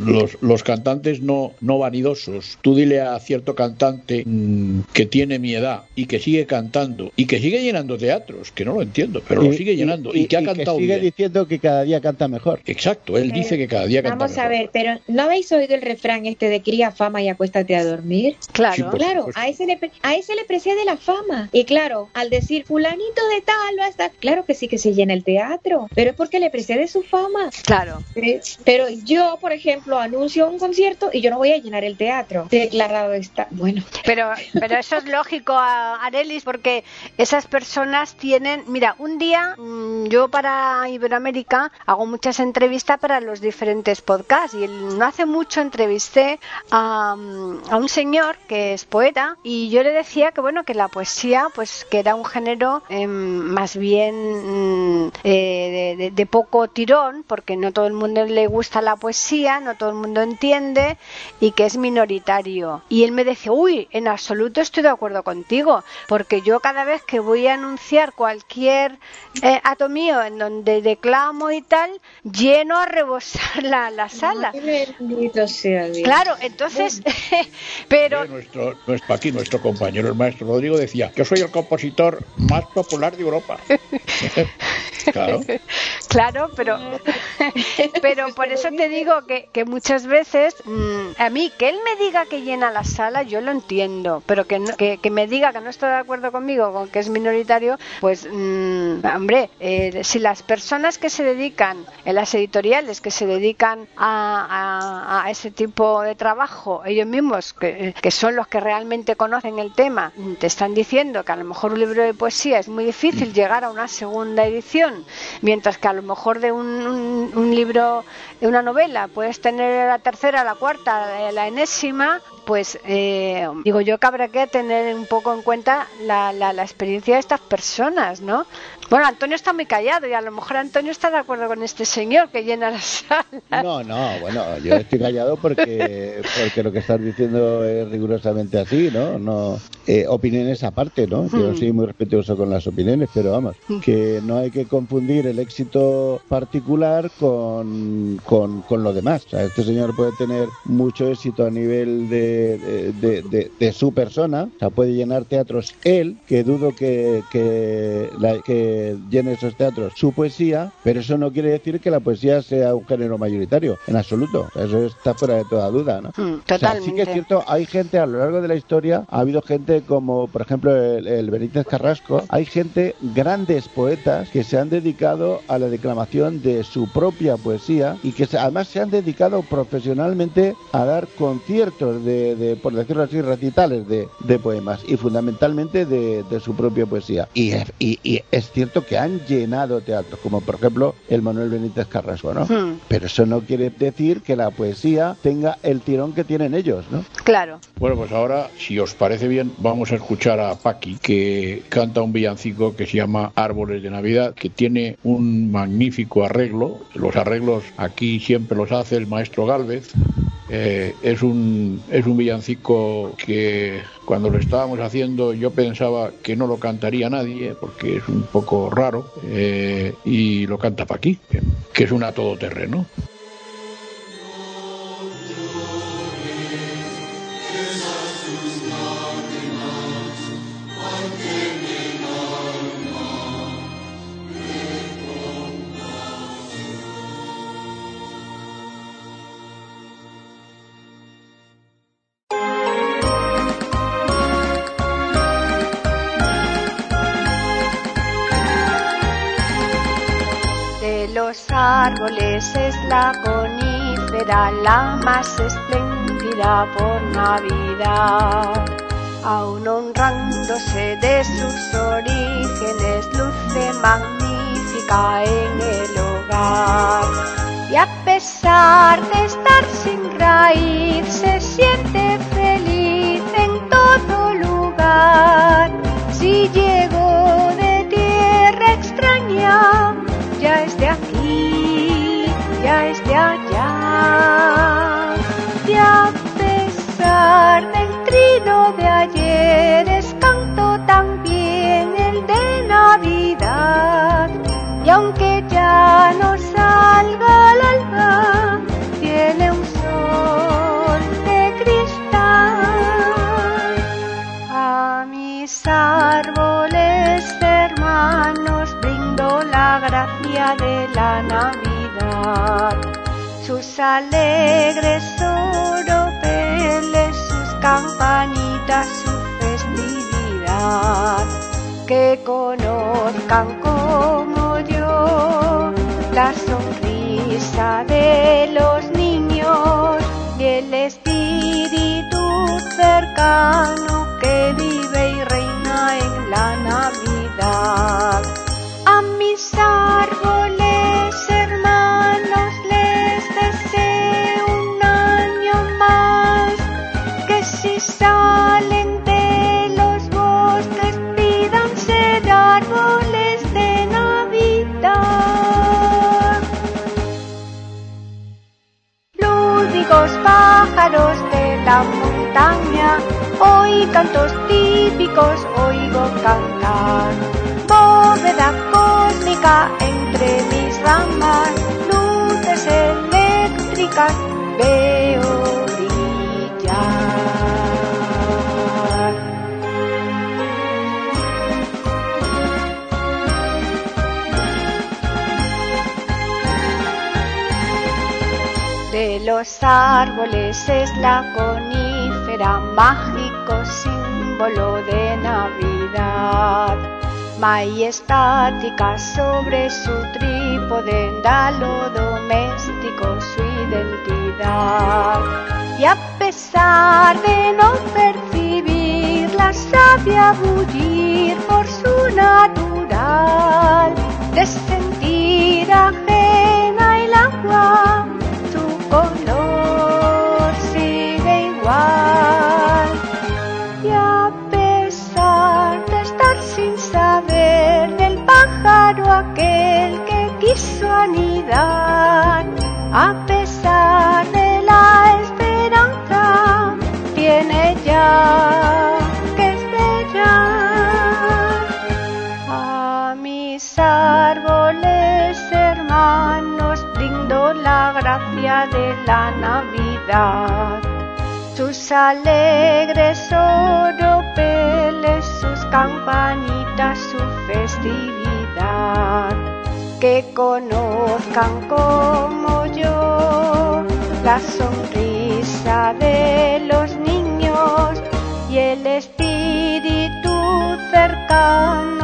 Speaker 6: los, los cantantes no, no vanidosos. Tú dile a cierto cantante mm, que tiene mi edad y que sigue cantando y que sigue llenando teatros, que no lo entiendo, pero lo sigue llenando y, que ha cantado
Speaker 7: sigue
Speaker 6: bien.
Speaker 7: diciendo que cada día canta mejor.
Speaker 6: Exacto. Él dice que cada día canta
Speaker 5: Vamos a
Speaker 6: mejor.
Speaker 5: ver, pero ¿no habéis oído el refrán este de cría fama y acuéstate a dormir?
Speaker 4: Claro.
Speaker 6: Sí,
Speaker 5: Claro,
Speaker 6: supuesto.
Speaker 5: a ese, le, a ese le precede la fama. Y claro, al decir fulanito de tal va a estar, claro que sí que se llena el teatro, pero es porque le precede su fama.
Speaker 4: Claro.
Speaker 5: Pero- Pero yo, por ejemplo, anuncio un concierto y yo no voy a llenar el teatro. Declarado está. Bueno,
Speaker 4: Pero, pero eso es lógico, a- Arelis, porque esas personas tienen. Mira, un día mm, yo para Iberoamérica hago muchas entrevistas para los diferentes podcasts y el- no hace mucho entrevisté a, mm, a un señor que es poeta y yo le decía que bueno que la poesía pues que era un género em, más bien mm, eh, de, de- de poco tirón porque no todo el mundo le gusta la poesía, no todo el mundo entiende y que es minoritario. Y él me decía, uy, en absoluto estoy de acuerdo contigo, porque yo cada vez que voy a anunciar cualquier eh, acto mío en donde declamo y tal, lleno a rebosar la, la sala.
Speaker 5: Bendito sea Dios.
Speaker 4: Claro, entonces, pero
Speaker 6: Nuestro, nuestro, aquí nuestro compañero, el maestro Rodrigo, decía, yo soy el compositor más popular de Europa. claro.
Speaker 4: Claro, pero, pero por eso te digo que, que muchas veces mm, a mí que él me diga que llena la sala, yo lo entiendo, pero que, no- que, que me diga que no está de acuerdo conmigo, con que es minoritario, pues mm, hombre, eh, si las personas que se dedican, en las editoriales que se dedican a, a- a ese tipo de trabajo, ellos mismos, que, que son los que realmente conocen el tema, mm, te están diciendo que a lo mejor un libro de poesía es muy difícil llegar a una segunda edición, mientras que a lo mejor de un, un- un libro, de una novela, puedes tener la tercera, la cuarta, la, la enésima, pues eh, digo yo que habrá que tener un poco en cuenta la, la, la experiencia de estas personas, ¿no? Bueno, Antonio está muy callado y a lo mejor Antonio está de acuerdo con este señor que llena la sala.
Speaker 7: No, no, bueno, yo estoy callado porque porque lo que estás diciendo es rigurosamente así, ¿no? No eh, opiniones aparte, ¿no? Yo
Speaker 4: Hmm.
Speaker 7: soy muy respetuoso con las opiniones, pero vamos, que no hay que confundir el éxito particular con, con, con lo demás. O sea, este señor puede tener mucho éxito a nivel de, de, de- de- de su persona, o sea, puede llenar teatros él, que dudo que, que, la- que llene esos teatros su poesía, pero eso no quiere decir que la poesía sea un género mayoritario, en absoluto. Eso está fuera de toda duda, ¿no?
Speaker 4: Mm,
Speaker 7: O sea, sí que
Speaker 4: totalmente.
Speaker 7: es cierto, hay gente a lo largo de la historia, ha habido gente como, por ejemplo, el, el Benítez Carrasco, hay gente, grandes poetas, que se han dedicado a la declamación de su propia poesía y que además se han dedicado profesionalmente a dar conciertos de, de, por decirlo así, recitales de, de poemas y fundamentalmente de, de su propia poesía. Y, es- y- y es cierto que han llenado teatros, como por ejemplo el Manuel Benítez Carrasco, ¿no?
Speaker 4: Mm,
Speaker 7: Pero eso no quiere decir que la poesía tenga el tirón que tienen ellos, ¿no?
Speaker 4: claro.
Speaker 6: Bueno, pues ahora, si os parece bien, vamos a escuchar a Paqui, que canta un villancico que se llama Árboles de Navidad, que tiene un magnífico arreglo. Los arreglos aquí siempre los hace el maestro Galvez. Eh, es, un, es un villancico que cuando lo estábamos haciendo yo pensaba que no lo cantaría nadie, porque es un poco raro, eh, y lo canta Paqui, que, que es una todoterreno.
Speaker 4: Árboles es la conífera la más espléndida por Navidad. Aún honrándose de sus orígenes, luce magnífica en el hogar. Y a pesar de estar sin raíz, se siente feliz en todo lugar. Si Sus alegres oropeles, sus campanitas, su festividad. Que conozcan como yo la sonrisa de los niños y el espíritu cercano que vive y reina en la Navidad. A mis árboles pájaros de la montaña, hoy cantos típicos oigo cantar. Bóveda cósmica entre mis ramas, luces eléctricas veo los árboles es la conífera, mágico símbolo de Navidad. Majestática sobre su trípode, lo doméstico su identidad. Y a pesar de no percibirla, sabe bullir por su natural, de sentir ajena el agua la Navidad. Sus alegres oropeles, sus campanitas, su festividad. Que conozcan como yo la sonrisa de los niños y el espíritu cercano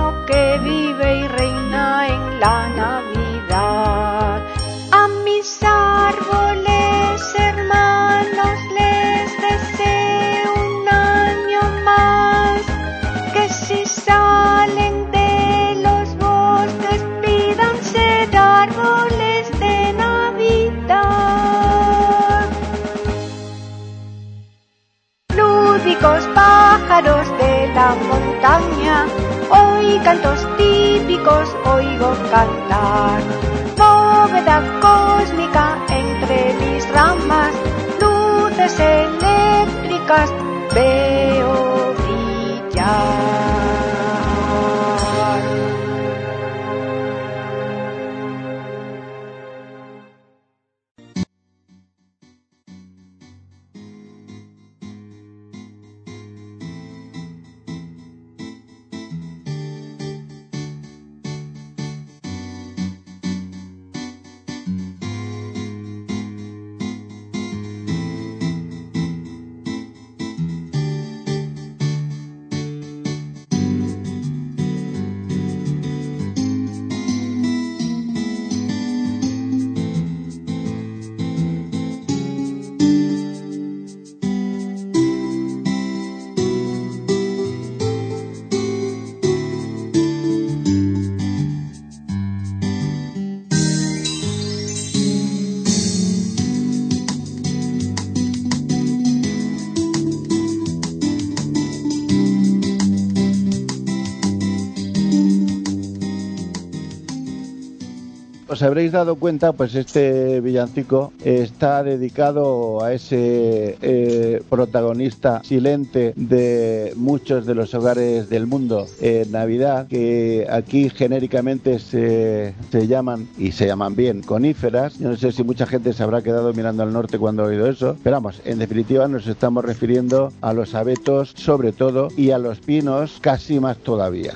Speaker 4: hoy cantos típicos oigo cantar. Bóveda cósmica entre mis ramas, luces eléctricas veo brillar.
Speaker 7: Habréis dado cuenta, pues este villancico está dedicado a ese eh, protagonista silente de muchos de los hogares del mundo en Navidad, que aquí genéricamente se, se llaman, y se llaman bien, coníferas. Yo no sé si mucha gente se habrá quedado mirando al norte cuando ha oído eso, pero vamos, en definitiva nos estamos refiriendo a los abetos sobre todo y a los pinos casi más todavía,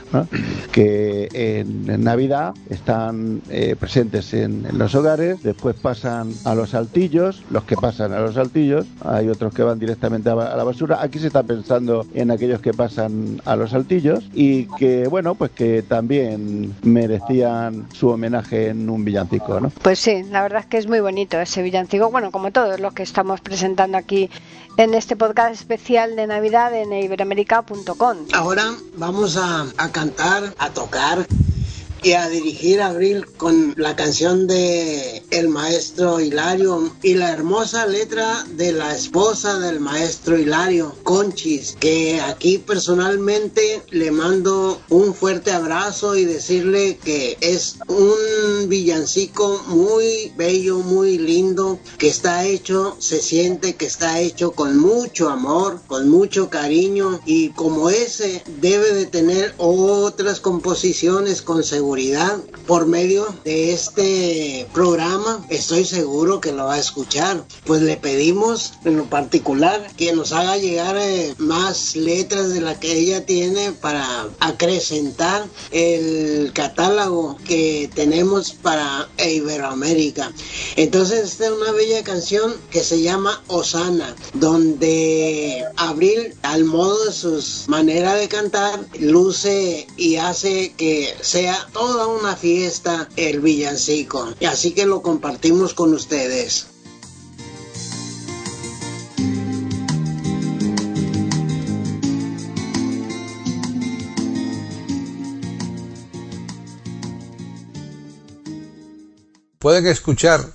Speaker 7: que en, en Navidad están eh, presentes en, en los hogares, después pasan a los altillos, los que pasan a los altillos, hay otros que van directamente a, a la basura. Aquí se está pensando en aquellos que pasan a los altillos y que, bueno, pues que también merecían su homenaje en un villancico, ¿no?
Speaker 4: Pues sí, la verdad es que es muy bonito ese villancico, bueno, como todos los que estamos presentando aquí en este podcast especial de Navidad en iberoamérica.com.
Speaker 3: Ahora vamos a, a cantar, a tocar y a dirigir Abril con la canción de el maestro Hilario y la hermosa letra de la esposa del maestro Hilario, Conchis, que aquí personalmente le mando un fuerte abrazo y decirle que es un villancico muy bello, muy lindo, que está hecho, se siente que está hecho con mucho amor, con mucho cariño y como ese debe de tener otras composiciones con seguridad por medio de este programa. Estoy seguro que lo va a escuchar. Pues le pedimos en lo particular que nos haga llegar eh, más letras de la que ella tiene para acrecentar el catálogo que tenemos para Iberoamérica. Entonces esta es una bella canción que se llama Osana, donde Abril, al modo de sus maneras de cantar, luce y hace que sea toda una fiesta el villancico. Así que lo compartimos con ustedes.
Speaker 1: Pueden escuchar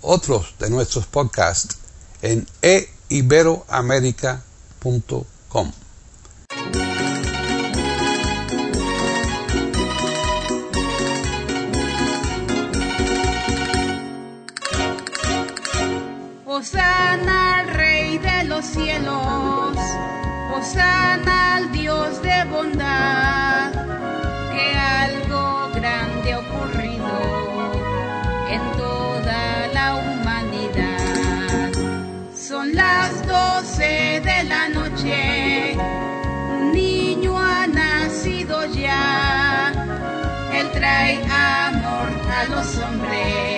Speaker 1: otros de nuestros podcasts en eiberoamerica.com.
Speaker 8: Hosana al Rey de los cielos, Hosana al Dios de bondad, que algo grande ha ocurrido en toda la humanidad. Son las doce de la noche, un niño ha nacido ya, él trae amor a los hombres,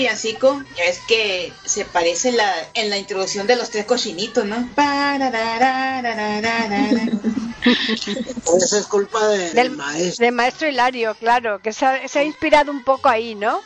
Speaker 2: villancico ya es que se parece la, en la introducción de los tres cochinitos, ¿no? Pararararararara.
Speaker 3: Eso es culpa de- del,
Speaker 4: Del
Speaker 3: maestro.
Speaker 4: de maestro Hilario, claro, que se ha, se ha inspirado un poco ahí, ¿no?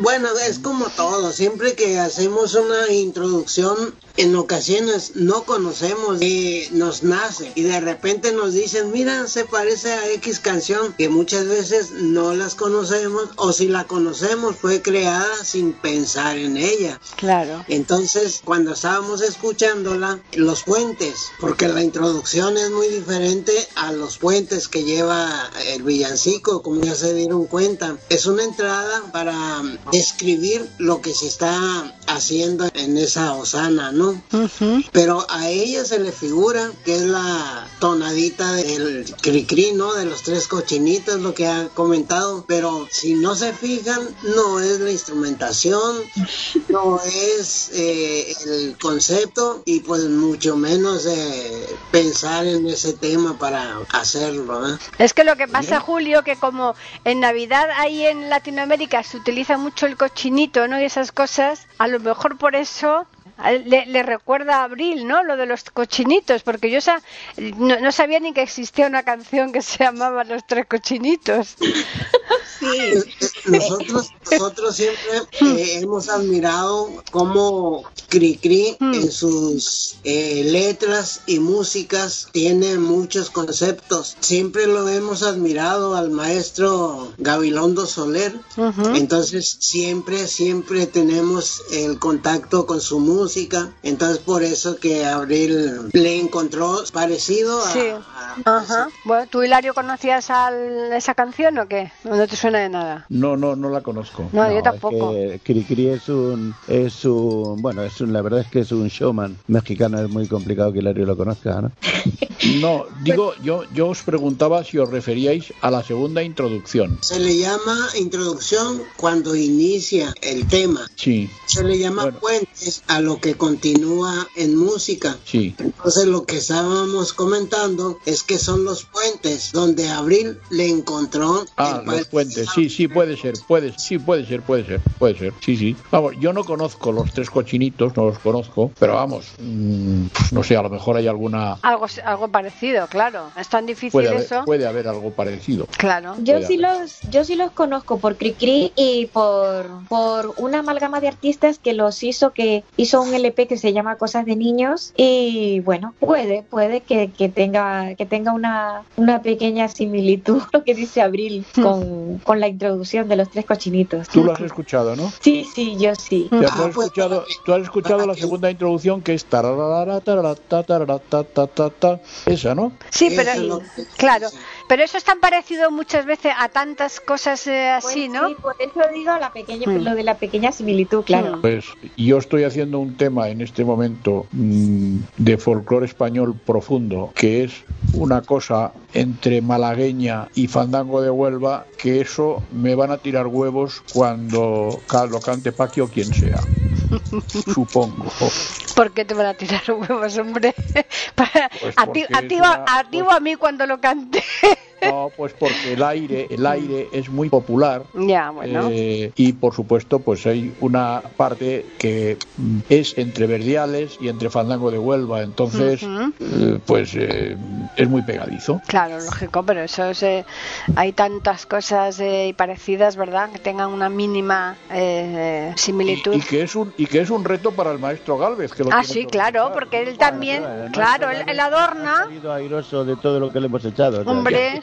Speaker 3: Bueno, es como todo, siempre que hacemos una introducción, en ocasiones no conocemos y nos nace y de repente nos dicen, mira, se parece a X canción que muchas veces no las conocemos o si la conocemos fue creada sin pensar en ella.
Speaker 4: Claro.
Speaker 3: Entonces, cuando estábamos escuchándola, los puentes, porque la introducción es muy diferente a los puentes que lleva el villancico, como ya se dieron cuenta. Es una entrada para describir lo que se está haciendo en esa osana, ¿no? Pero a ella se le figura que es la tonadita del cri-cri, ¿no? De los tres cochinitos, lo que ha comentado. Pero si no se fijan, no es la instrumentación, no es eh, el concepto y pues mucho menos eh, pensar en ese tema para hacerlo, ¿eh?
Speaker 4: Es que lo que pasa, Julio, que como en Navidad ahí en Latinoamérica se utiliza mucho el cochinito, ¿no? Y esas cosas, a lo mejor por eso le, le recuerda a Abril, ¿no? Lo de los cochinitos, porque yo no, no sabía ni que existía una canción que se llamaba Los Tres Cochinitos.
Speaker 3: Nosotros, nosotros siempre eh, hemos admirado cómo Cricri en sus eh, letras y músicas tiene muchos conceptos. Siempre lo hemos admirado al maestro Gabilondo Soler. Entonces siempre, siempre tenemos el contacto con su música. Entonces por eso que Abril le encontró parecido a,
Speaker 4: Sí. Ajá. Bueno, ¿tú, Hilario, conocías al- esa canción o qué? ¿O No te suena de nada.
Speaker 6: No, no, no la conozco.
Speaker 4: No, yo
Speaker 7: es
Speaker 4: tampoco.
Speaker 7: que Cricri es un, es un, bueno, es un, la verdad es que es un showman mexicano, es muy complicado que Hilario lo conozca, ¿no?
Speaker 6: No, digo, yo, yo os preguntaba si os referíais a la segunda introducción.
Speaker 3: Se le llama introducción cuando inicia el tema.
Speaker 6: Sí,
Speaker 3: Se le llama puentes a lo que continúa en música.
Speaker 6: sí.
Speaker 3: Entonces lo que estábamos comentando es que son los puentes donde Abril le encontró
Speaker 6: Ah, los puentes, sí, sí, puede ser, puede, sí, puede ser, puede ser, puede ser, sí, sí. Vamos, yo no conozco los tres cochinitos, no los conozco, pero vamos, mm, no sé, a lo mejor hay alguna...
Speaker 4: Algo, algo parecido, claro. Es tan difícil
Speaker 6: Puede haber,
Speaker 4: eso.
Speaker 6: puede haber algo parecido.
Speaker 4: Claro.
Speaker 5: Yo
Speaker 6: Puede
Speaker 5: sí
Speaker 6: haber.
Speaker 5: los, yo sí los conozco por Cricri y por, por una amalgama de artistas que los hizo, que hizo un LP que se llama Cosas de Niños y bueno, puede, puede que, que tenga, que tenga una, una pequeña similitud lo que dice Abril con, con la introducción de los tres cochinitos.
Speaker 6: Tú lo has escuchado, ¿no?
Speaker 5: Sí, sí, yo sí.
Speaker 3: Ah,
Speaker 6: tú, has
Speaker 3: pues,
Speaker 6: escuchado, tú has escuchado la segunda introducción que es tararara, tarara, ta, tarara, ta, ta, ta, ta. esa, ¿no?
Speaker 4: Sí, pero
Speaker 3: es lo que-
Speaker 4: claro, pero eso es tan parecido muchas veces a tantas cosas eh,
Speaker 5: Pues
Speaker 4: así, ¿no?
Speaker 5: sí, por eso digo la pequeña,
Speaker 4: Mm.
Speaker 5: lo de la pequeña similitud, claro.
Speaker 6: Pues yo estoy haciendo un tema en este momento mm, de folclore español profundo, que es una cosa entre malagueña y fandango de Huelva, que eso me van a tirar huevos cuando ca- lo cante Paqui o quien sea. Supongo.
Speaker 4: ¿Por qué te van a tirar huevos, hombre? Para-
Speaker 6: Pues
Speaker 4: a ti, a ti
Speaker 6: es
Speaker 4: o a-
Speaker 6: una-
Speaker 4: a ti o a mí cuando lo cante.
Speaker 6: No, pues porque el aire, el aire es muy popular.
Speaker 4: ya, bueno.
Speaker 6: Eh, y por supuesto, pues hay una parte que mm, es entre Verdiales y entre Fandango de Huelva, entonces,
Speaker 4: Ujú.
Speaker 6: eh, pues eh, es muy pegadizo.
Speaker 4: Claro, lógico, pero eso es, eh, hay tantas cosas eh, parecidas, ¿verdad? Que tengan una mínima eh,
Speaker 6: Y,
Speaker 4: similitud.
Speaker 6: y que es un y que es un reto para el maestro Galvez. Que lo
Speaker 4: Ah, sí, claro, porque él también,
Speaker 7: Además,
Speaker 4: claro, él, él
Speaker 7: Ha
Speaker 4: adorna,
Speaker 7: salido airoso de todo lo que le hemos echado.
Speaker 4: hombre,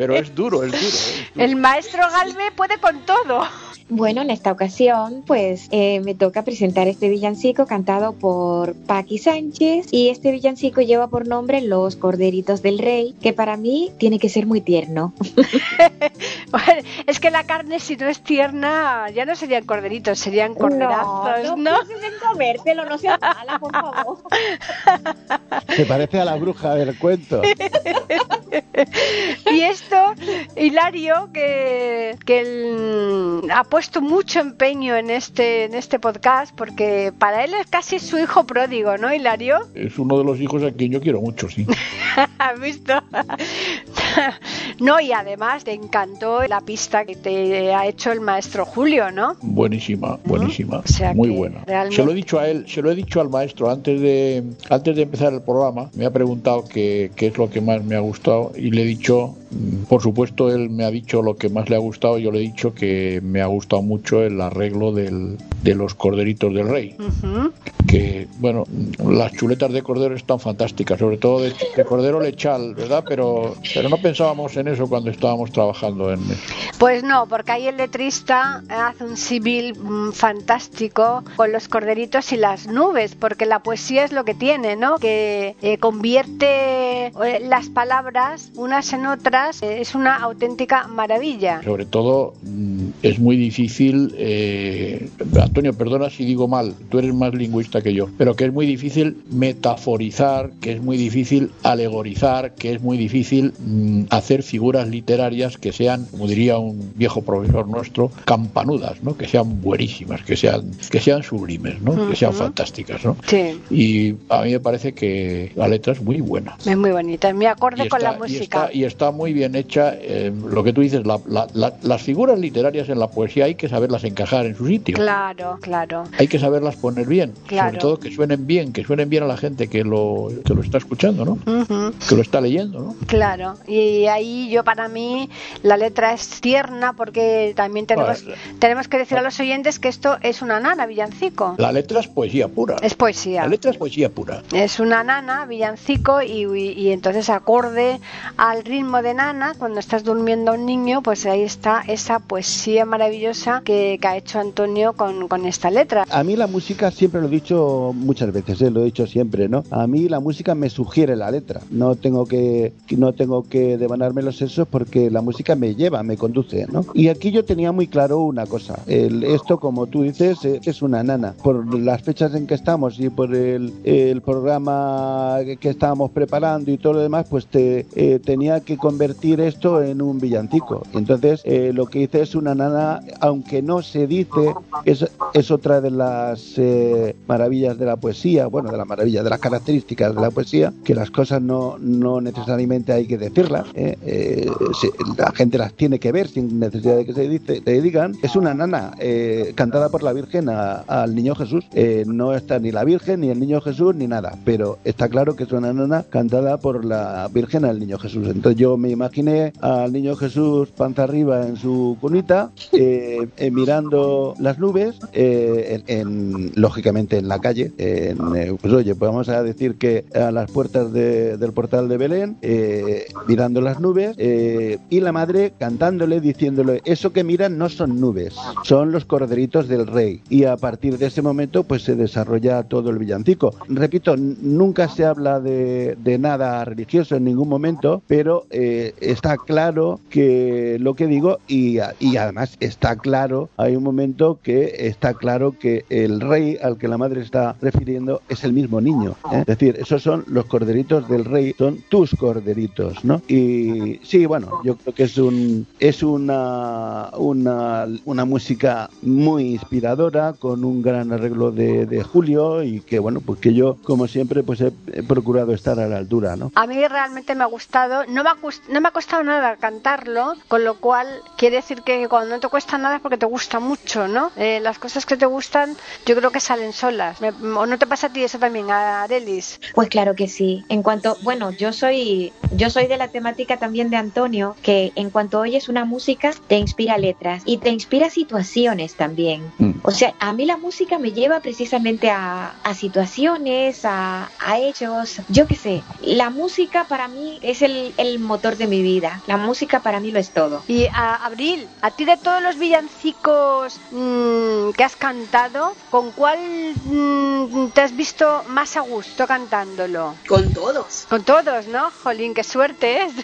Speaker 6: Pero es duro, es duro. Es duro.
Speaker 4: el maestro Galve puede con todo.
Speaker 5: Bueno, en esta ocasión, pues eh, me toca presentar este villancico cantado por Paqui Sánchez y este villancico lleva por nombre Los Corderitos del Rey, que para mí tiene que ser muy tierno.
Speaker 4: es que la carne si no es tierna ya no serían corderitos, serían corderazos, ¿no?
Speaker 5: pienses en comértelo, no seas mala, por favor.
Speaker 7: Se parece a la bruja del cuento.
Speaker 4: Y Hilario, que, que él ha puesto mucho empeño en este, en este podcast, porque para él es casi su hijo pródigo, ¿no, Hilario?
Speaker 6: Es uno de los hijos a quien yo quiero mucho, sí.
Speaker 4: ¿Has visto? no, y además te encantó la pista que te ha hecho el maestro Julio, ¿no?
Speaker 6: Buenísima, buenísima,
Speaker 4: O sea
Speaker 6: muy buena.
Speaker 4: realmente-
Speaker 6: Se lo he dicho a él, se lo he dicho al maestro antes de antes de empezar el programa. Me ha preguntado qué, qué es lo que más me ha gustado y le he dicho, por supuesto, él me ha dicho lo que más le ha gustado. Yo le he dicho que me ha gustado mucho el arreglo del, de los corderitos del rey. Que bueno, las chuletas de cordero están fantásticas, sobre todo de, de cordero lechal, ¿verdad? Pero pero no pensábamos en eso cuando estábamos trabajando en eso.
Speaker 4: Pues no, porque ahí el letrista hace un civil mm, fantástico con los corderitos y las nubes, porque la poesía es lo que tiene, ¿no? Que eh, convierte eh, las palabras unas en otras, es una auténtica maravilla.
Speaker 6: Sobre todo mm, es muy difícil, eh, Antonio, perdona si digo mal, tú eres más lingüista que yo, pero que es muy difícil metaforizar, que es muy difícil alegorizar, que es muy difícil mm, hacer figuras literarias que sean, como diría un viejo profesor nuestro, campanudas, ¿no? Que sean buenísimas, que sean, que sean sublimes, ¿no? Que sean fantásticas, ¿no?
Speaker 4: Sí,
Speaker 6: Y a mí me parece que la letra es muy buena.
Speaker 4: es muy bonita, muy acorde con la
Speaker 6: y,
Speaker 4: música.
Speaker 6: está, y está muy bien hecha. eh, lo que tú dices, la- la- la- las figuras literarias en la poesía hay que saberlas encajar en su sitio.
Speaker 4: Claro, claro.
Speaker 6: Hay que saberlas poner bien.
Speaker 4: Claro.
Speaker 6: Sobre todo que suenen bien, que suenen bien a la gente que lo, que lo está escuchando, ¿no?
Speaker 4: Ujú.
Speaker 6: Que lo está leyendo, ¿no?
Speaker 4: Claro, y ahí yo para mí la letra es tierna porque también tenemos,
Speaker 6: Vale.
Speaker 4: tenemos que decir a los oyentes que esto es una nana, villancico.
Speaker 6: La letra es poesía pura.
Speaker 4: Es poesía.
Speaker 6: La letra es poesía pura.
Speaker 4: Es una nana, villancico, y, y- y entonces acorde al ritmo de nana, cuando estás durmiendo a un niño, pues ahí está esa poesía maravillosa que, que ha hecho Antonio con, con esta letra.
Speaker 7: A mí la música, siempre lo he dicho muchas veces, ¿eh? lo he dicho siempre, ¿no? A mí la música me sugiere la letra. No tengo que no tengo que devanarme los sesos porque la música me lleva, me conduce, ¿no? Y aquí yo tenía muy claro una cosa. El, esto, como tú dices, eh, es una nana. Por las fechas en que estamos y por el, el programa que estábamos preparando y todo lo demás, pues te, eh, tenía que convertir esto en un villancico. Entonces, eh, lo que hice es una nana aunque no se dice, es, es otra de las eh, maravillas de la poesía, bueno, de las maravillas, de las características de la poesía, que las cosas no, no necesariamente hay que decirlas, ¿eh? Eh, la gente las tiene que ver sin necesidad de que se, dice, digan. Es una nana cantada por la Virgen al Niño Jesús. No está ni la Virgen, ni el Niño Jesús, ni nada, pero está claro que es una nana cantada por la Virgen al Niño Jesús. Entonces yo me al Niño Jesús panza arriba en su cunita, eh, eh, mirando las nubes, eh, en, en- lógicamente en la calle. en, pues oye, pues vamos a decir que a las puertas de- del portal de Belén, mirando las nubes, y la madre cantándole, diciéndole, eso que miran no son nubes, son los corderitos del rey. Y a partir de ese momento, pues se desarrolla todo el villancico. Repito, nunca se habla de, nada religioso en ningún momento, pero está claro que lo que digo, y, y además está claro, hay un momento que está claro que el rey al que la madre está refiriendo es el mismo niño. ¿eh? Es decir, esos son los corderitos del rey, son tus corderitos, ¿no? Y sí, bueno, yo creo que es un es una una, una música muy inspiradora con un gran arreglo de, de Julio y que bueno, pues que yo como siempre pues he, he procurado estar a la altura, ¿no?
Speaker 4: A mí realmente me ha gustado, no me ha, no me ha costado nada cantarlo, con lo cual quiere decir que cuando no te cuesta nada es porque te gusta mucho, ¿no? Eh, las cosas que te gustan yo creo que salen solas. Me- ¿O no te pasa a ti eso también, a Arelis?
Speaker 5: Pues claro que sí. En cuanto, bueno, yo soy, yo soy de la temática también de Antonio, que en cuanto oyes una música te inspira letras y te inspira situaciones también.
Speaker 6: Mm.
Speaker 5: O sea, a mí la música me lleva precisamente a, a situaciones, a, a hechos, yo qué sé. La música para mí es el, el motor de mi vida. La música para mí lo es todo.
Speaker 4: Y a Abril, a ti de todos los villancicos mm, que has cantado, ¿con cuál mm, te has visto más a gusto cantándolo?
Speaker 2: Con todos.
Speaker 4: Con todos, ¿no? Jolín, qué suerte es.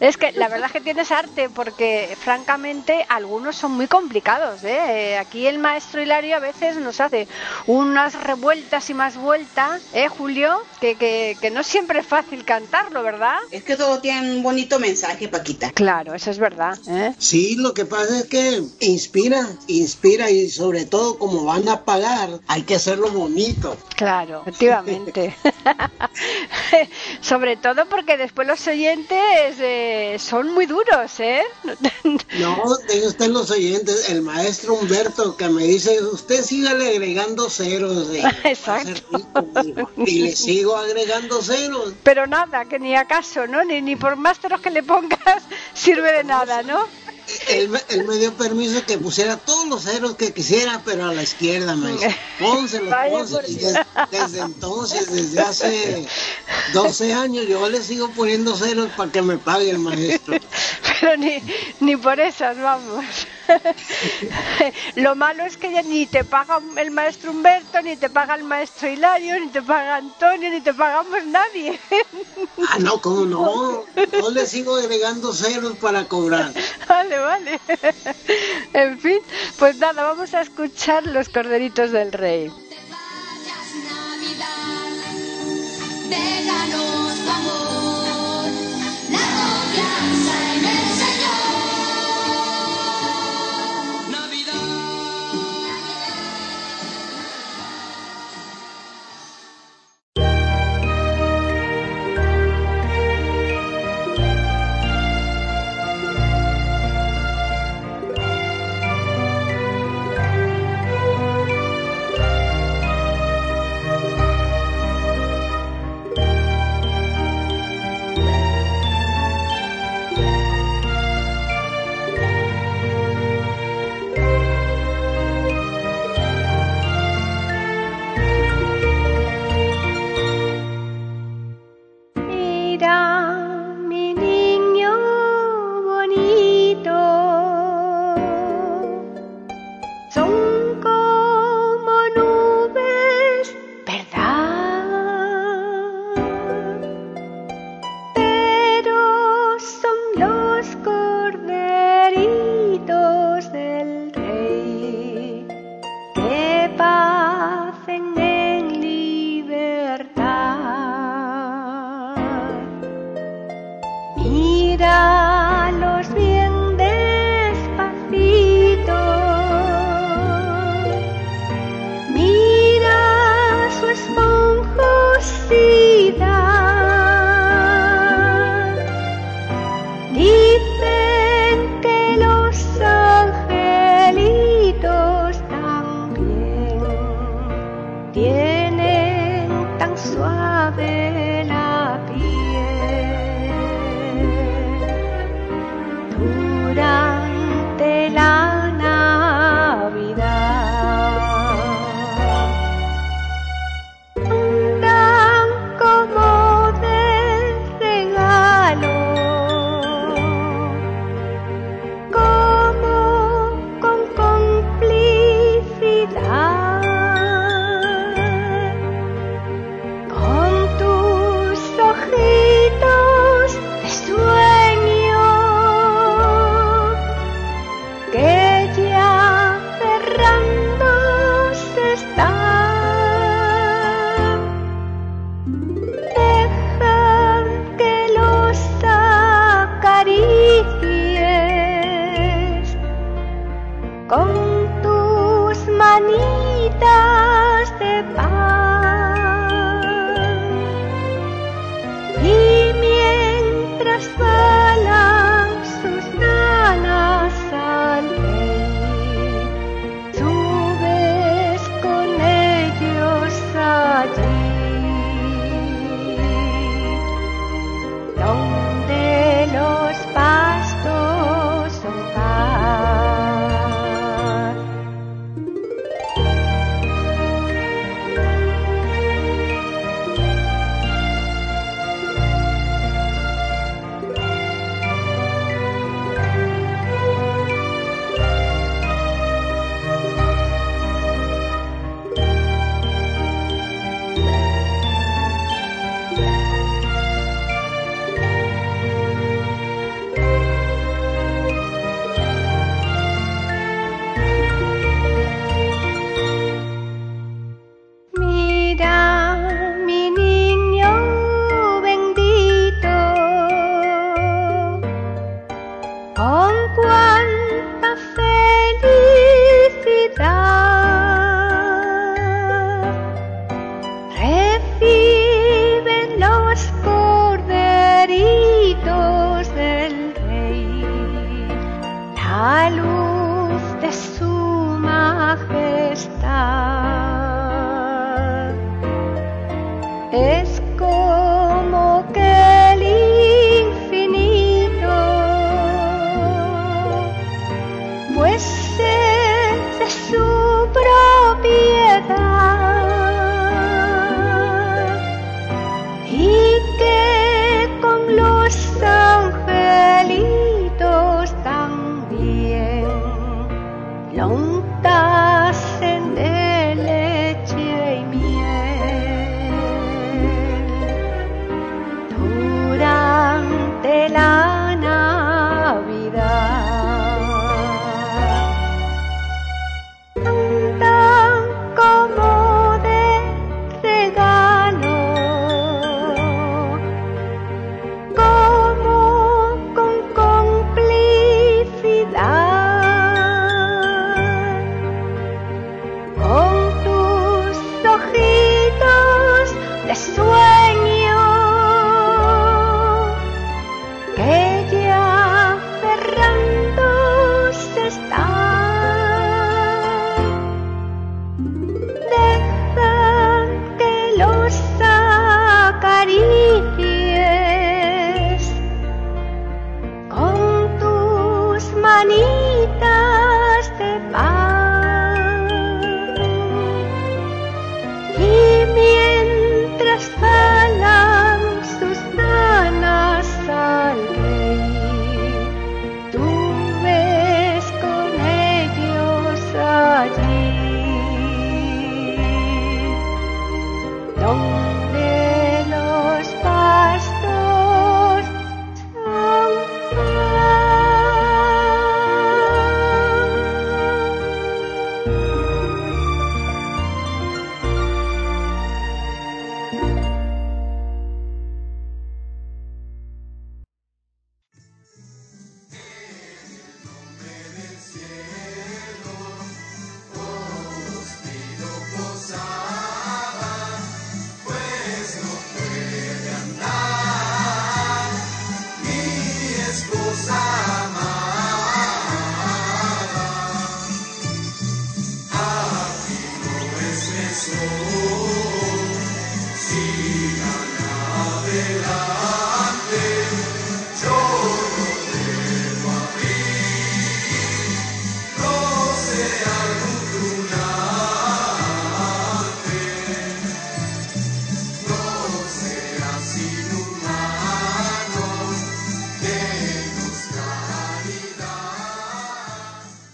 Speaker 4: Es que la verdad es que tienes arte porque francamente algunos son muy complicados, ¿eh? Eh, Aquí el maestro Hilario a veces nos hace unas revueltas y más vueltas, ¿eh, Julio? Que, que, que no siempre es fácil cantarlo, ¿verdad?
Speaker 2: Es que todo tiene un bonito mensaje, Paquita.
Speaker 4: Claro, eso es verdad, ¿eh?
Speaker 3: Sí, lo que pasa es que inspira, inspira y sobre todo como van a pagar, hay que hacerlo bonito.
Speaker 4: Claro, efectivamente. Sobre todo porque después los oyentes eh, son muy duros, ¿eh?
Speaker 3: No, de usted los oyentes, el maestro Humberto que me dice, usted sígale agregando ceros. eh,
Speaker 4: Exacto.
Speaker 3: rico", me dijo. Y le sigo agregando ceros.
Speaker 4: Pero nada, que ni acaso, ¿no? Ni, ni por más ceros que le pongas sirve de nada, ¿no?
Speaker 3: Él, me- él me dio permiso que pusiera todos los ceros que quisiera, pero a la izquierda, maestro. Pónselos,
Speaker 5: Vaya
Speaker 3: pónselos.
Speaker 5: por
Speaker 3: Y
Speaker 5: Dios.
Speaker 3: des- desde entonces, desde hace 12 años, yo le sigo poniendo ceros para que me pague el maestro.
Speaker 4: Pero ni, ni por esas, vamos. Lo malo es que ya ni te paga el maestro Humberto, ni te paga el maestro Hilario, ni te paga Antonio, ni te pagamos nadie.
Speaker 3: Ah, no, ¿cómo no? No le sigo agregando ceros para cobrar.
Speaker 4: Vale, vale. En fin, pues nada, vamos a escuchar los corderitos del rey.
Speaker 10: Déjanos tu amor,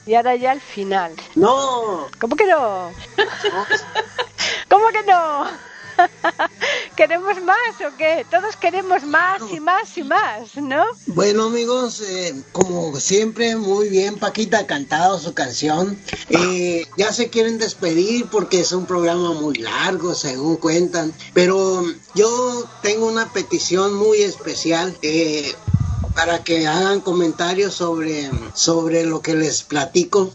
Speaker 9: Y
Speaker 4: ahora ya el final.
Speaker 3: No,
Speaker 4: ¿Cómo que no? ¿Cómo que no? ¿Queremos más o qué? Todos queremos más y más y más, ¿no?
Speaker 3: Bueno amigos, eh, como siempre, muy bien Paquita ha cantado su canción. Eh, ya se quieren despedir porque es un programa muy largo, según cuentan. Pero yo tengo una petición muy especial. eh, para que hagan comentarios sobre, sobre lo que les platico.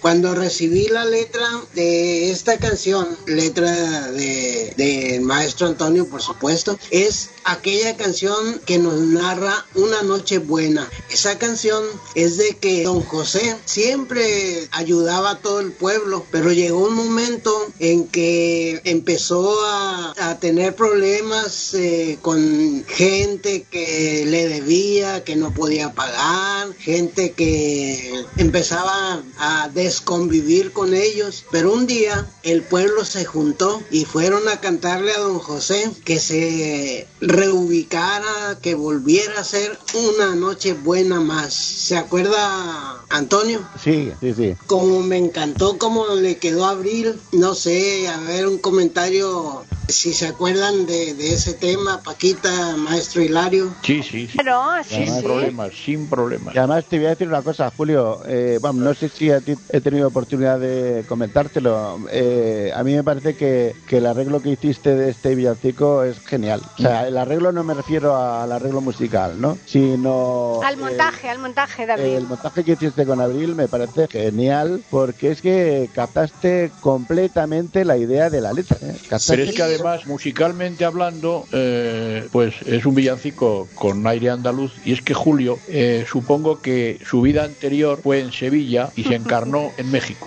Speaker 3: Cuando recibí la letra de esta canción, letra de, del maestro Antonio, por supuesto, es aquella canción que nos narra una noche buena. Esa canción es de que don José siempre ayudaba a todo el pueblo, pero llegó un momento en que empezó a, tener problemas eh, con gente que le debía, que no podía pagar, gente que empezaba a desconvivir con ellos. Pero un día el pueblo se juntó y fueron a cantarle a don José que se reubicara, que volviera a ser una noche buena más. ¿Se acuerda Antonio?
Speaker 7: Sí, sí, sí.
Speaker 3: Como me encantó cómo le quedó Abril, no sé, a ver un comentario si se acuerdan de, de ese tema, Paquita, maestro Hilario.
Speaker 6: Sí, sí, sí.
Speaker 4: Claro, sí,
Speaker 6: Sin
Speaker 4: sí.
Speaker 6: problemas, sin problemas.
Speaker 7: Y además te voy a decir una cosa, Julio. Eh, vamos, no sé si a ti he tenido oportunidad de comentártelo. Eh, a mí me parece que, que el arreglo que hiciste de este villancico es genial. O sea, el arreglo no me refiero al arreglo musical, ¿no? Sino
Speaker 4: Al
Speaker 7: eh,
Speaker 4: montaje, al montaje,
Speaker 7: el
Speaker 4: David.
Speaker 7: montaje que hiciste con Abril me parece genial porque es que captaste completamente la idea de la letra. ¿eh? Captaste-
Speaker 6: Pero es que además, musicalmente hablando, eh, pues es un villancico con aire andaluz. Y es que Julio, eh, supongo que su vida anterior fue en Sevilla y se encarnó en México.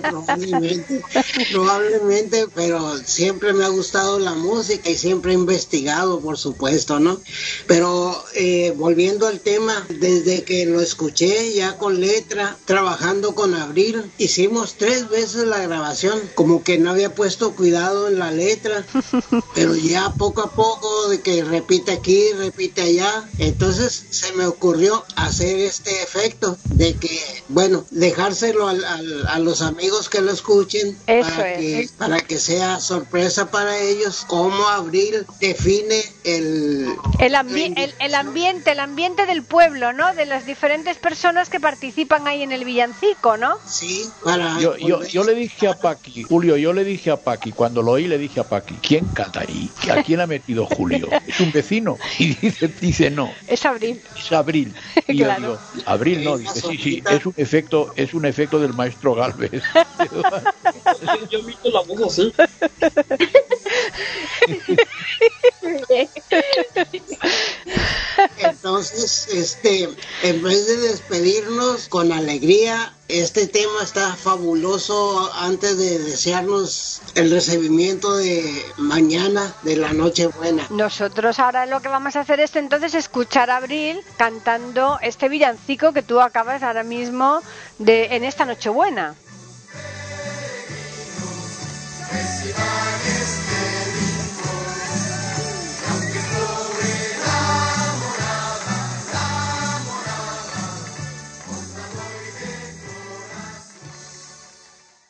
Speaker 3: probablemente, probablemente, pero siempre me ha gustado la música y siempre he investigado, por supuesto, ¿no? Pero eh, volviendo al tema, desde que lo escuché ya con letra, trabajando con Abril, hicimos tres veces la grabación, como que no había puesto cuidado en la letra, pero ya poco a poco de que repite aquí, repite allá, entonces se me ocurrió hacer este efecto de que, bueno, dejárselo al- al- a los amigos que lo escuchen
Speaker 4: Eso
Speaker 3: para,
Speaker 4: es.
Speaker 3: que, para que sea sorpresa para ellos cómo Abril define el...
Speaker 4: El, ambi- el, el ambiente, el ambiente del pueblo, ¿no? De las diferentes personas que participan ahí en el villancico, ¿no?
Speaker 3: Sí, para...
Speaker 6: Yo, yo, yo le dije a Paqui, Julio, yo le dije a Paqui, cuando lo oí le dije a Paqui, ¿quién canta ahí? ¿A quién ha metido Julio? ¿Es un vecino? Y dice, dice no,
Speaker 4: Es abril.
Speaker 6: es Abril. Y yo
Speaker 4: Claro.
Speaker 6: digo, Abril no, dice, sí, sí, es un efecto, es un efecto del maestro Galvez.
Speaker 11: Yo imito la voz así.
Speaker 3: Entonces, este, en vez de despedirnos con alegría, este tema está fabuloso antes de desearnos el recibimiento de mañana de la Nochebuena.
Speaker 4: Nosotros ahora lo que vamos a hacer es entonces escuchar a Abril cantando este villancico que tú acabas ahora mismo de en esta Nochebuena.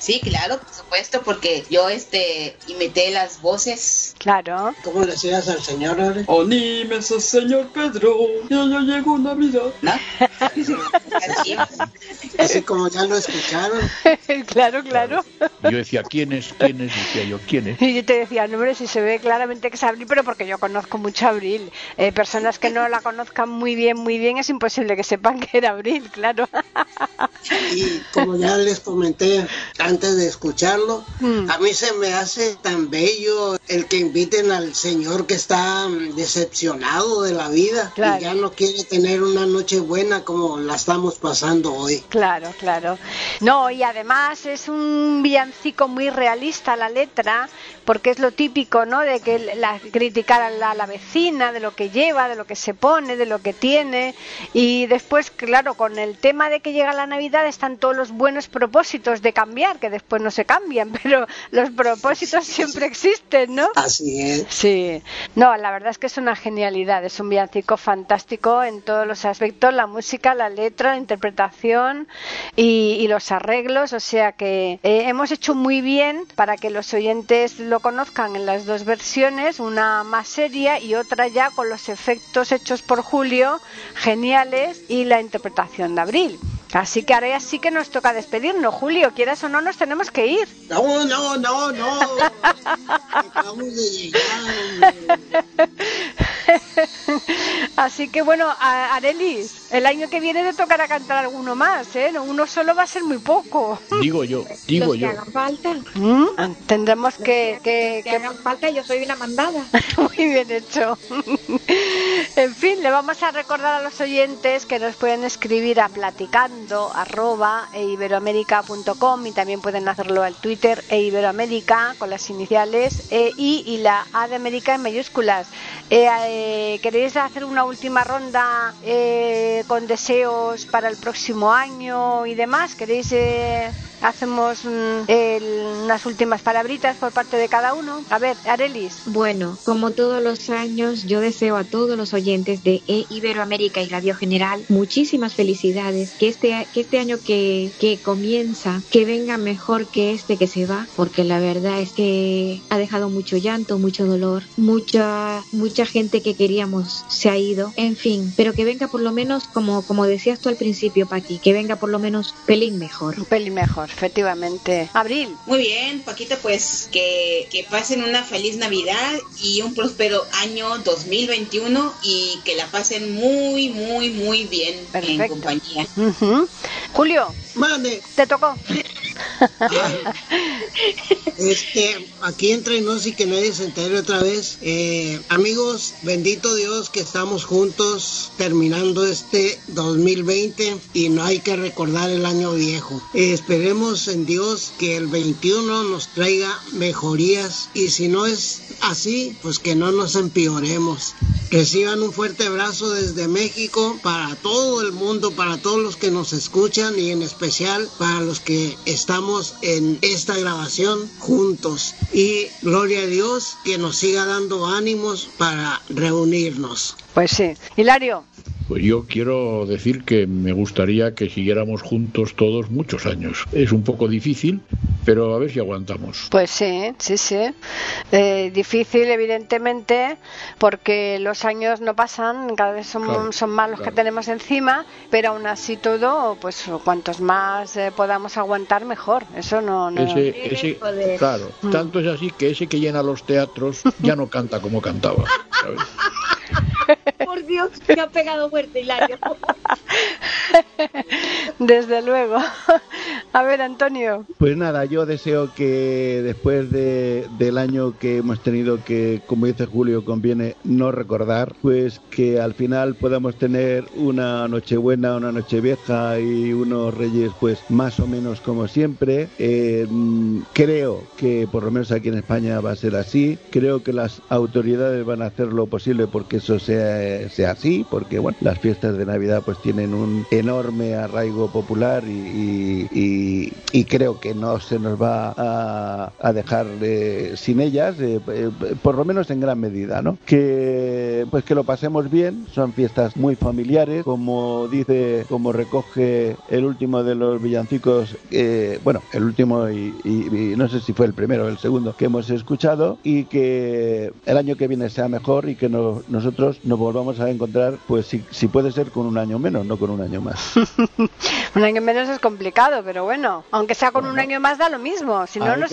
Speaker 2: Sí, claro, por supuesto, porque yo este imité las voces.
Speaker 4: Claro.
Speaker 3: ¿Cómo decías al señor ahora?
Speaker 11: Anímese, señor Pedro, ya ya llegó Navidad.
Speaker 2: ¿no?
Speaker 3: Así como ya lo escucharon.
Speaker 4: claro, claro.
Speaker 6: Yo decía, ¿quién es? ¿Quién es? Decía yo, ¿quién es?
Speaker 4: Y yo te decía, no, hombre, si se ve claramente que es Abril, pero porque yo conozco mucho a Abril. Eh, personas que no la conozcan muy bien, muy bien, es imposible que sepan que era Abril, claro.
Speaker 3: Y como ya les comenté antes de escucharlo,
Speaker 4: Mm.
Speaker 3: a mí se me hace tan bello el que inviten al señor que está mm, decepcionado de la vida
Speaker 4: Claro.
Speaker 3: y ya no quiere tener una noche buena como la estamos pasando hoy.
Speaker 4: Claro, claro. No, y además es un villancico muy realista la letra, porque es lo típico, ¿no? De que la, criticar a la, a la vecina, de lo que lleva, de lo que se pone, de lo que tiene. Y después, claro, con el tema de que llega la Navidad están todos los buenos propósitos de cambiar, que después no se cambian, pero los propósitos siempre existen, ¿no?
Speaker 3: Así es.
Speaker 4: Sí, no, la verdad es que es una genialidad, es un villancico fantástico en todos los aspectos, la música, la letra, la interpretación y, y los arreglos, o sea que eh, hemos hecho muy bien para que los oyentes lo conozcan en las dos versiones, una más seria y otra ya con los efectos hechos por Julio, geniales, y la interpretación de Abril. Así que ahora ya sí que nos toca despedirnos, Julio, quieras o no, nos tenemos que ir.
Speaker 3: No, no, no, no. Acabamos de llegar.
Speaker 4: Así que bueno, Arelis, el año que viene te tocará cantar alguno más, ¿eh? No, Uno solo va a ser muy poco.
Speaker 6: Digo yo, digo
Speaker 5: Los que
Speaker 6: yo.
Speaker 5: hagan falta.
Speaker 4: ¿Mm? Tendremos que, que-
Speaker 5: Que
Speaker 4: que-
Speaker 5: hagan falta, yo soy una mandada.
Speaker 4: Muy bien hecho. en fin, le vamos a recordar a los oyentes que nos pueden escribir a platicando arroba e iberoamérica.com y también pueden hacerlo al Twitter e iberoamérica con las iniciales e y la a de América en mayúsculas. Eh, eh, ¿Queréis hacer una última ronda eh, con deseos para el próximo año y demás? ¿Queréis eh, hacemos mm, el- unas últimas palabritas por parte de cada uno? A ver, Arelis.
Speaker 5: Bueno, como todos los años, yo deseo a todos los oyentes de E Iberoamérica y Radio General muchísimas felicidades. Que este, que este año que, que comienza, que venga mejor que este que se va, porque la verdad es que ha dejado mucho llanto, mucho dolor, mucha, mucha gente que queríamos se ha ido. En fin, pero que venga por lo menos, como, como decías tú al principio, Paqui, que venga por lo menos pelín mejor.
Speaker 4: Un pelín mejor, efectivamente. Abril.
Speaker 2: Muy bien, Paquita, pues que, que pasen una feliz Navidad y un próspero año 2021 y que la pasen muy, muy, muy bien en
Speaker 4: Perfecto.
Speaker 2: compañía.
Speaker 4: Ujú. Julio,
Speaker 3: Mande.
Speaker 4: te tocó.
Speaker 3: Este, aquí entre nos y que nadie se entere otra vez. Eh, amigos, bendito Dios que estamos juntos terminando este 2020 y no hay que recordar el año viejo. Eh, esperemos en Dios que el 21 nos traiga mejorías y si no es así, pues que no nos empeoremos. Reciban un fuerte abrazo desde México para todo el mundo, para todos los que nos escuchan y en especial para los que estamos en esta grabación juntos. Y gloria a Dios que nos siga dando ánimos para reunirnos.
Speaker 4: Pues sí. Hilario.
Speaker 6: Pues yo quiero decir que me gustaría que siguiéramos juntos todos muchos años. Es un poco difícil, pero a ver si aguantamos.
Speaker 4: Pues sí, sí, sí. Eh, difícil, evidentemente, porque los años no pasan, cada vez son,
Speaker 6: Claro,
Speaker 4: son más los que tenemos encima, pero aún así todo, pues cuantos más eh, podamos aguantar, mejor. Eso no. no...
Speaker 6: Ese, ese, claro, tanto es así que ese que llena los teatros ya no canta como cantaba. ¿sabes?
Speaker 5: Por Dios, me ha pegado fuerte, Hilario.
Speaker 4: Desde luego. A ver, Antonio.
Speaker 7: Pues nada, yo deseo que después de, del año que hemos tenido que, como dice Julio, conviene no recordar, pues que al final podamos tener una Nochebuena, una Nochevieja y unos Reyes pues más o menos como siempre. Eh, creo que por lo menos aquí en España va a ser así. Creo que las autoridades van a hacer lo posible porque eso sea, sea así, porque bueno, las fiestas de Navidad pues tienen un enorme arraigo popular y, creo que no se nos va a, dejar eh, sin ellas, eh, eh, por lo menos en gran medida, ¿no? Que pues que lo pasemos bien, son fiestas muy familiares, como dice, como recoge el último de los villancicos, bueno, el último y no sé si fue el primero o el segundo que hemos escuchado y que el año que viene sea mejor y que no- nosotros nos volvamos a encontrar, pues si, si puede ser con un año menos, no con un año más.
Speaker 4: Un año menos es complicado, pero bueno, aunque sea con un año más da lo mismo. Si no nos,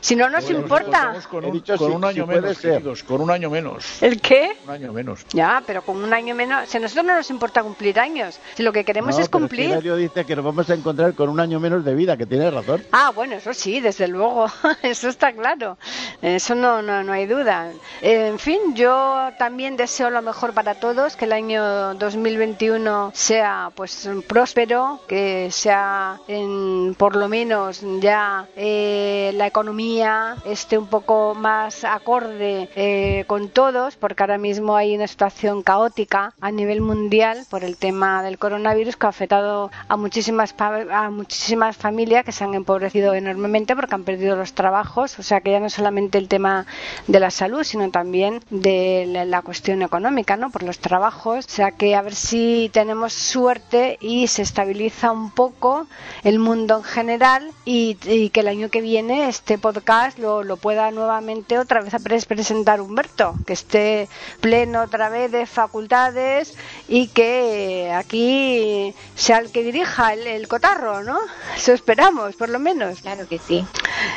Speaker 4: si no nos
Speaker 6: Bueno,
Speaker 4: importa.
Speaker 6: nosotros Con
Speaker 7: He
Speaker 6: un,
Speaker 7: dicho
Speaker 6: con
Speaker 7: si-
Speaker 6: un año
Speaker 7: si
Speaker 6: menos, queridos, con un año menos.
Speaker 4: ¿El qué?
Speaker 6: Un año menos.
Speaker 4: Ya, pero con un año menos. Si a nosotros no nos importa cumplir años, si lo que queremos
Speaker 7: No,
Speaker 4: es
Speaker 7: pero
Speaker 4: cumplir.
Speaker 7: Hilario dice que nos vamos a encontrar con un año menos de vida, que tiene razón.
Speaker 4: Ah, bueno, eso sí, desde luego, eso está claro, eso no, no, no hay duda. En fin, yo también deseo lo mejor para todos, que el año 2021 sea pues próspero, que sea en, por lo menos ya eh, la economía esté un poco más acorde eh, con todos, porque ahora mismo hay una situación caótica a nivel mundial por el tema del coronavirus que ha afectado a muchísimas a muchísimas familias que se han empobrecido enormemente porque han perdido los trabajos, o sea que ya no solamente el tema de la salud, sino también de la, la cuestión económica, ¿no? Por los trabajos, o sea que a ver si tenemos suerte y se estabiliza un poco el mundo en general y, y que el año que viene este podcast lo, lo pueda nuevamente otra vez presentar Humberto, que esté pleno otra vez de facultades y que aquí sea el que dirija el, el cotarro, ¿no? Eso esperamos, por lo menos.
Speaker 5: Claro que sí.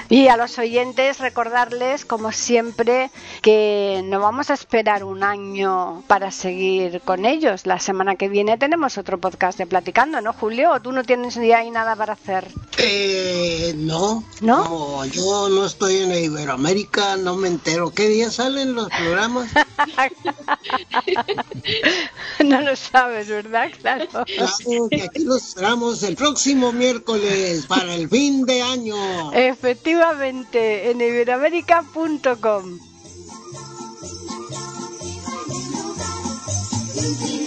Speaker 4: Y a los oyentes recordarles, como siempre, que no vamos a esperar un año para seguir con ellos. La semana que viene tenemos otro podcast de Platicando, ¿no, Julio? ¿O tú no tienes ya ahí nada para hacer?
Speaker 3: Eh, no.
Speaker 4: ¿No?
Speaker 3: Como yo no estoy en Iberoamérica, no me entero. ¿Qué día salen los programas?
Speaker 4: no lo sabes, ¿verdad? Claro.
Speaker 3: Claro que aquí los esperamos el próximo miércoles para el fin de año.
Speaker 4: Efectivamente, en iberoamérica.com. Thank you.